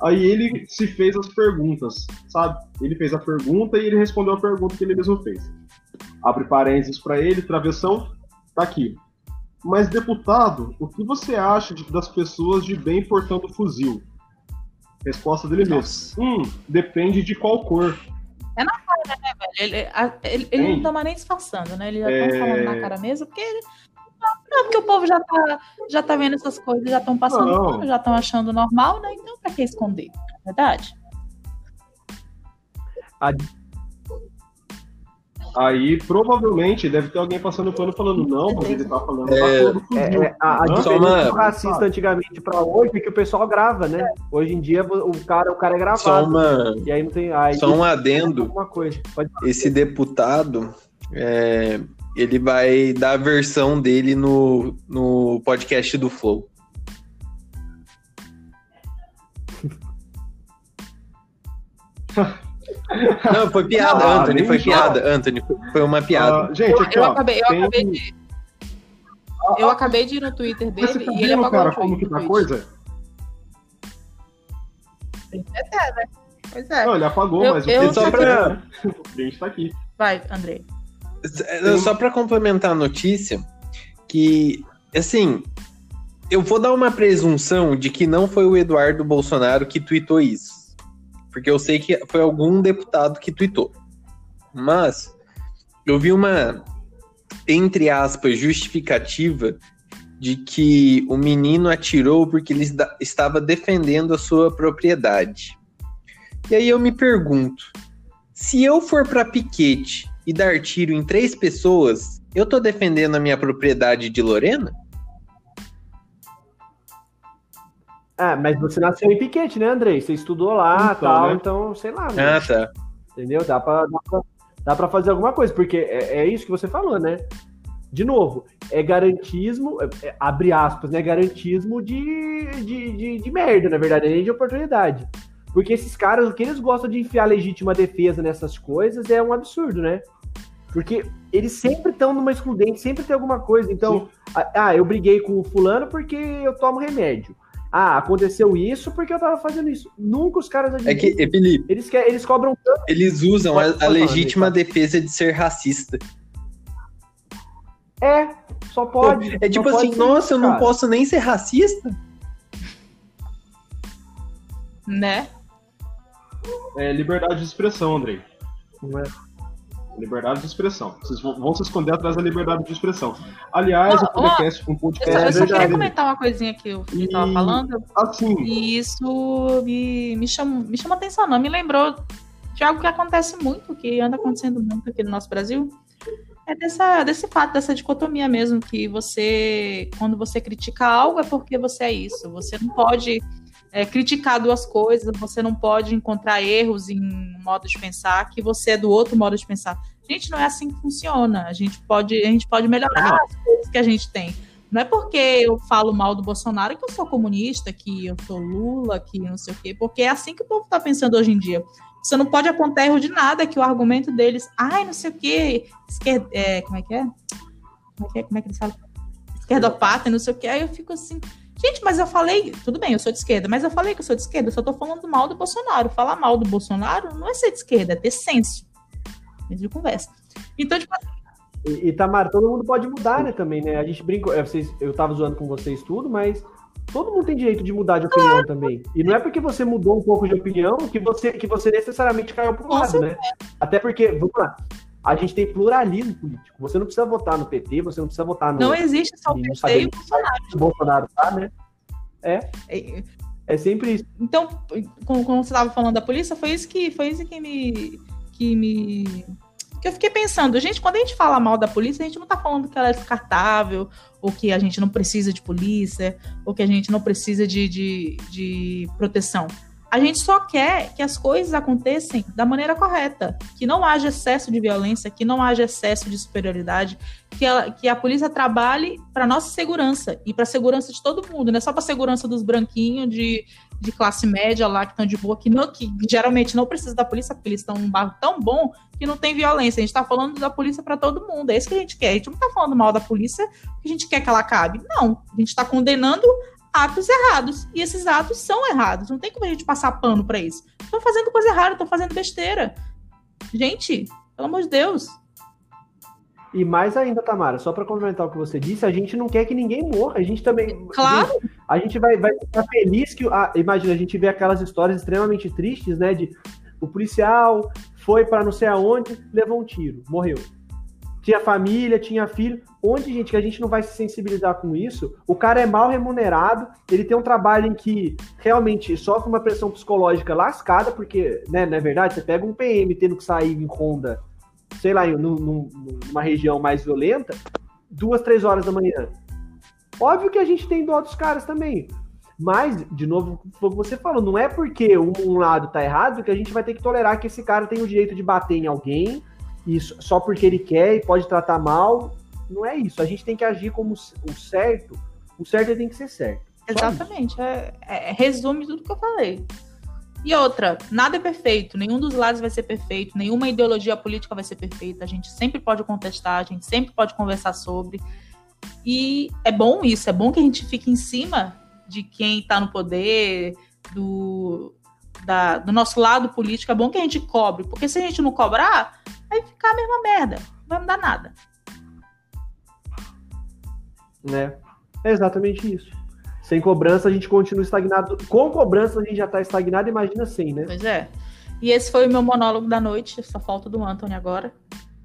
Aí ele se fez as perguntas, sabe? Ele fez a pergunta e ele respondeu a pergunta que ele mesmo fez. Abre parênteses para ele, travessão, tá aqui. Mas, deputado, o que você acha de- das pessoas de bem portando fuzil? Resposta dele Nossa. mesmo. Hum, depende de qual cor. Ele, a- ele- ele Tem. não tá mais nem disfarçando, né? Ele já estão É. falando na cara mesmo, porque ele- não, porque o povo já tá, já tá vendo essas coisas, já estão passando, Não. pano, já estão achando normal, né? Então, pra que esconder? Não é verdade? Aí provavelmente deve ter alguém passando pano falando, não, mas ele tá falando É, fuzil. É, é, a, a diferença uma- do racista antigamente pra hoje é que o pessoal grava, né? Hoje em dia o cara, o cara é gravado. Só, uma, E aí não tem. Aí só um adendo. alguma coisa. Pode Esse deputado, é, ele vai dar a versão dele no, no podcast do Flow. *laughs* Não, foi piada, Ah, Anthony, foi já. piada, Anthony, foi- uma piada. Ah, gente, Eu, aqui, eu ó. acabei, eu, tem- acabei de, eu acabei de ir no Twitter Mas você dele tá e ele vendo, apagou cara, o como que tá a coisa? Pois é. Não, ele apagou, Eu- mas eu- *laughs* o Só pra, a gente tá aqui. Vai, André. Só para complementar a notícia, que, assim, eu vou dar uma presunção de que não foi o Eduardo Bolsonaro que tweetou isso. Porque eu sei que foi algum deputado que tweetou. Mas eu vi uma, entre aspas, justificativa de que o menino atirou porque ele esta- estava defendendo a sua propriedade. E aí eu me pergunto, se eu for para piquete e dar tiro em três pessoas, eu tô defendendo a minha propriedade de Lorena? Ah, mas você nasceu em Piquete, né, Andrei? Você estudou lá Então, tal, né? então, sei lá. né? Ah, tá. Entendeu? Dá pra, dá, pra, dá pra fazer alguma coisa, porque é, é isso que você falou, né? De novo, é garantismo, é- é, abre aspas, né? Garantismo de, de, de, de merda, na verdade, nem de oportunidade. Porque esses caras, o que eles gostam de enfiar legítima defesa nessas coisas é um absurdo, né? Porque eles sempre estão numa excludente, sempre tem alguma coisa. Então, ah, ah, eu briguei com o fulano porque eu tomo remédio. Ah, aconteceu isso porque eu tava fazendo isso. Nunca os caras É que, é, Felipe, eles, eles cobram tanto. eles usam a, a falar, legítima Felipe. defesa de ser racista. É, só pode. É tipo assim, nossa, isso, eu não cara. posso nem ser racista? Né? É liberdade de expressão, Andrei. Não é? Liberdade de expressão. Vocês vão, vão se esconder atrás da liberdade de expressão. Aliás, Não, o podcast, um podcast. Eu, só- eu só é queria comentar uma coisinha que eu E- estava falando. Assim, E isso me, me, chama, me chama atenção, não. Me lembrou de algo que acontece muito, que anda acontecendo muito aqui no nosso Brasil. É dessa, desse fato, dessa dicotomia mesmo, que você, quando você critica algo, é porque você é isso. Você não pode é, criticar duas coisas, você não pode encontrar erros em um modo de pensar, que você é do outro modo de pensar. Gente, não é assim que funciona. A gente pode, a gente pode melhorar as coisas que a gente tem. Não é porque eu falo mal do Bolsonaro que eu sou comunista, que eu sou Lula, que não sei o quê, porque é assim que o povo está pensando hoje em dia. Você não pode apontar erro de nada, que o argumento deles, ai, não sei o quê, esquerda, é, como é que é? Como é que é? Como é que eles falam? Esquerdopata, não sei o quê. Aí eu fico assim, gente, mas eu falei, tudo bem, eu sou de esquerda, mas eu falei que eu sou de esquerda, eu só tô falando mal do Bolsonaro. Falar mal do Bolsonaro não é ser de esquerda, é ter senso. De conversa. Então, tipo, E, e Tamara, todo mundo pode mudar, né, também, né? A gente brincou, é, vocês, eu tava zoando com vocês tudo, mas todo mundo tem direito de mudar de opinião também. E não é porque você mudou um pouco de opinião que você, que você necessariamente caiu pro lado, né? Até porque, vamos lá, a gente tem pluralismo político. Você não precisa votar no PT, você não precisa votar no, não existe só o PT e o Bolsonaro. o Bolsonaro, tá, né? É, É sempre isso. Então, como, como você estava falando da polícia, foi isso que foi isso que me que me que eu fiquei pensando, gente, quando a gente fala mal da polícia, a gente não tá falando que ela é descartável, ou que a gente não precisa de polícia, ou que a gente não precisa de, de, de proteção. A gente só quer que as coisas aconteçam da maneira correta, que não haja excesso de violência, que não haja excesso de superioridade, que, ela, que a polícia trabalhe para nossa segurança e para a segurança de todo mundo, não é só para a segurança dos branquinhos de, de classe média lá que estão de boa, que, não, que geralmente não precisa da polícia, porque eles estão num bairro tão bom que não tem violência. A gente está falando da polícia para todo mundo, é isso que a gente quer. A gente não está falando mal da polícia porque a gente quer que ela acabe. Não, a gente está condenando atos errados. E esses atos são errados. Não tem como a gente passar pano para isso. Estão fazendo coisa errada, estão fazendo besteira. Gente, pelo amor de Deus. E mais ainda, Tamara, só para complementar o que você disse, a gente não quer que ninguém morra. A gente também. Claro. A gente vai, vai ficar feliz que. ah, imagina, a gente vê aquelas histórias extremamente tristes, né? De o policial foi para não sei aonde, levou um tiro, morreu. Tinha família, tinha filho. Onde, gente, que a gente não vai se sensibilizar com isso? O cara é mal remunerado, ele tem um trabalho em que realmente sofre uma pressão psicológica lascada, porque, né, não é verdade? Você pega um PM tendo que sair em Honda, sei lá, num- num- numa região mais violenta, duas, três horas da manhã. Óbvio que a gente tem dó dos caras também. Mas, de novo, foi o que você falou, não é porque um, um lado tá errado que a gente vai ter que tolerar que esse cara tem o direito de bater em alguém, e só- porque ele quer e pode tratar mal. Não é isso. A gente tem que agir como o certo. O certo tem que ser certo. Isso. Exatamente. É, é- resume tudo que eu falei. E outra, nada é perfeito, nenhum dos lados vai ser perfeito, nenhuma ideologia política vai ser perfeita. A gente sempre pode contestar, a gente sempre pode conversar sobre. E é bom isso, é bom que a gente fique em cima de quem está no poder, do, da- do nosso lado político. É bom que a gente cobre, porque se a gente não cobrar, vai ficar a mesma merda, não vai mudar nada. né? É exatamente isso. Sem cobrança a gente continua estagnado. Com cobrança a gente já tá estagnado, imagina sem, né? Pois é. E esse foi o meu monólogo da noite. Só falta do Anthony agora.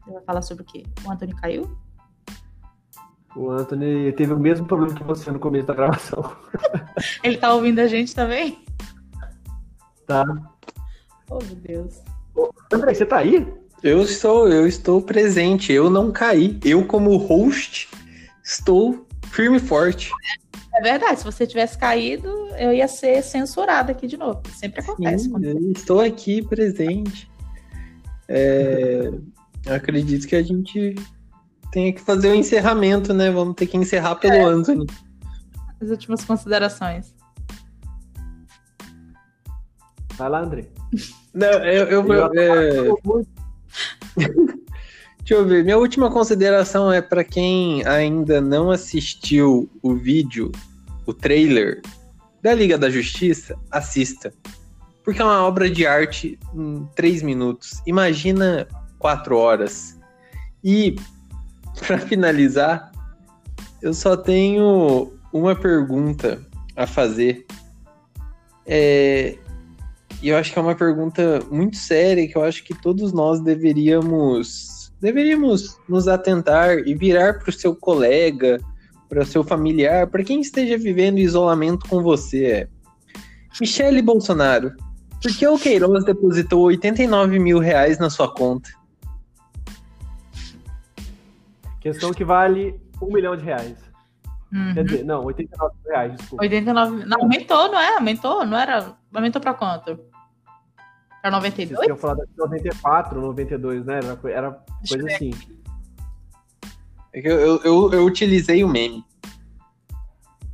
Ele vai falar sobre o quê? O Anthony caiu? O Anthony teve o mesmo problema que você no começo da gravação. *laughs* Ele tá ouvindo a gente também? Tá. Oh, meu Deus. André, você tá aí? Eu estou, eu estou presente, eu não caí. Eu, como host, estou firme e forte. É verdade, se você tivesse caído, eu ia ser censurada aqui de novo. Sempre acontece. Sim, quando- eu estou aqui presente. É, eu acredito que a gente tenha que fazer o encerramento, né? Vamos ter que encerrar pelo Anthony. As últimas considerações. Vai lá, André. Não, eu, eu, Eu- é, Deixa eu ver. Minha última consideração é para quem ainda não assistiu o vídeo, o trailer da Liga da Justiça, assista. Porque é uma obra de arte em três minutos. Imagina quatro horas. E, para finalizar, eu só tenho uma pergunta a fazer. É, e eu acho que é uma pergunta muito séria que eu acho que todos nós deveríamos deveríamos nos atentar e virar para o seu colega, para o seu familiar, para quem esteja vivendo isolamento com você. Michele Bolsonaro, por que o Queiroz depositou 89 mil reais na sua conta? Questão que vale um milhão de reais. Uhum. Quer dizer, não, 89 mil reais, desculpa. 89. Não, aumentou, não é? Aumentou? Não era. Aumentou pra quanto? Pra 92? Vocês tinham falado de 94, 92, né? Era, era coisa assim. É que Eu, eu, eu, eu utilizei o meme.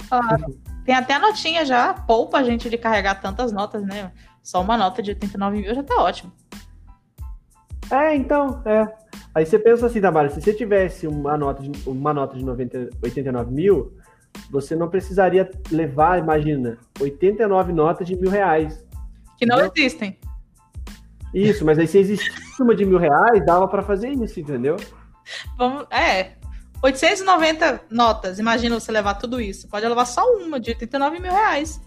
Claro. Tem até a notinha já. Poupa a gente de carregar tantas notas, né? Só uma nota de 89 mil já tá ótimo. É, então, é. Aí você pensa assim, Tamara, se você tivesse uma nota de, uma nota de 90, 89 mil, você não precisaria levar, imagina, 89 notas de mil reais. Que não Entendeu? existem. Isso, mas aí se existisse uma de mil reais, dava pra fazer isso, entendeu? Vamos, é. 890 notas. Imagina você levar tudo isso. Pode levar só uma de 89 mil reais.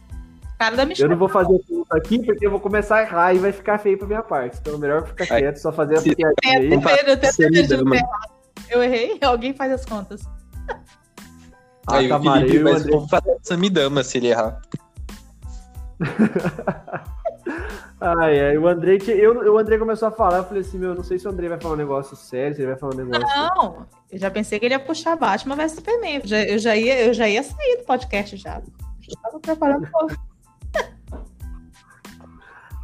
Cara da Eu Michelle. não vou fazer tudo aqui porque eu vou começar a errar e vai ficar feio pra minha parte. Então, melhor ficar Aí, quieto, só fazer a piadinha aí. medo, eu tenho de ter errado. Eu errei? *laughs* Alguém faz as contas. Ah, Aí o Tamara, Felipe eu o vai André. fazer essa me dama se ele errar. *laughs* Ai, ai, o Andrei, tinha- eu, o Andrei começou a falar, eu falei assim, meu, não sei se o Andrei vai falar um negócio sério, se ele vai falar um negócio. Não, eu já pensei que ele ia puxar Batman vs Superman. Eu já, eu já, ia, eu já ia sair do podcast já. Já tava preparando.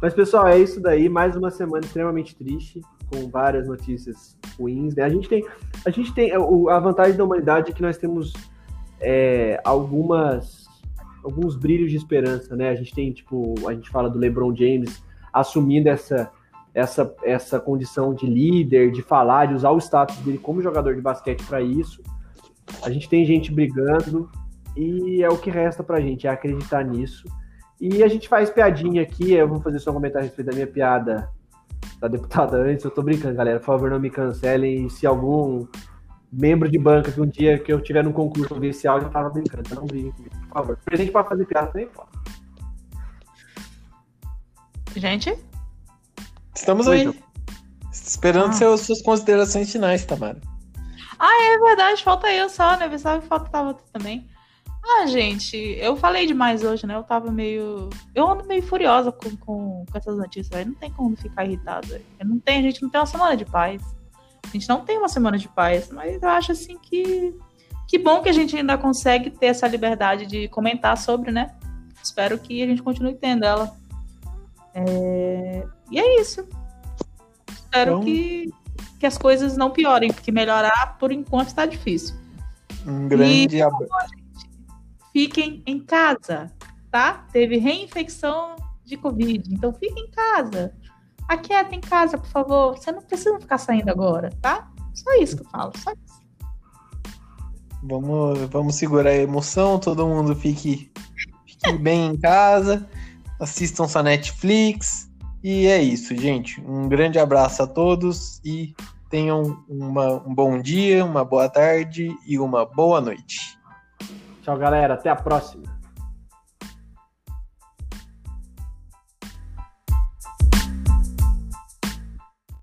Mas, pessoal, é isso daí. Mais uma semana extremamente triste, com várias notícias ruins. Né? A gente tem. A gente tem. o- A vantagem da humanidade é que nós temos é, algumas. Alguns brilhos de esperança, né? A gente tem, tipo, a gente fala do LeBron James assumindo essa, essa, essa condição de líder, de falar, de usar o status dele como jogador de basquete para isso. A gente tem gente brigando e é o que resta pra gente, é acreditar nisso. E a gente faz piadinha aqui, eu vou fazer só um comentário a respeito da minha piada da deputada antes. Eu tô brincando, galera. Por favor, não me cancelem. E se algum membro de banca que um dia que eu tiver no concurso ouvir esse áudio, eu tava brincando. Então não comigo, por favor. Presente pra fazer piada também, pô. Gente, Estamos Oi, aí. João. Esperando Ah. seus, suas considerações finais, Tamara. é verdade, falta eu só, né? Pensava que faltava tu também. Ah, gente, eu falei demais hoje, né? Eu tava meio. Eu ando meio furiosa com, com, com essas notícias, velho. Não tem como ficar. Eu Não tem, a gente não tem uma semana de paz. A gente não tem uma semana de paz, mas eu acho assim que. Que bom que a gente ainda consegue ter essa liberdade de comentar sobre, né? Espero que a gente continue tendo ela. É, E é isso. Espero Então- que, que as coisas não piorem, porque melhorar por enquanto está difícil. Um grande abraço. Fiquem em casa, tá? Teve reinfecção de Covid, então fiquem em casa. Aquieta em casa, por favor. Você não precisa ficar saindo agora, tá? Só isso que eu falo. Só isso. Vamos, vamos segurar a emoção, todo mundo fique, fique bem em casa, assistam sua Netflix. E é isso, gente. Um grande abraço a todos e tenham uma- um bom dia, uma boa tarde e uma boa noite. Tchau, galera. Até a próxima.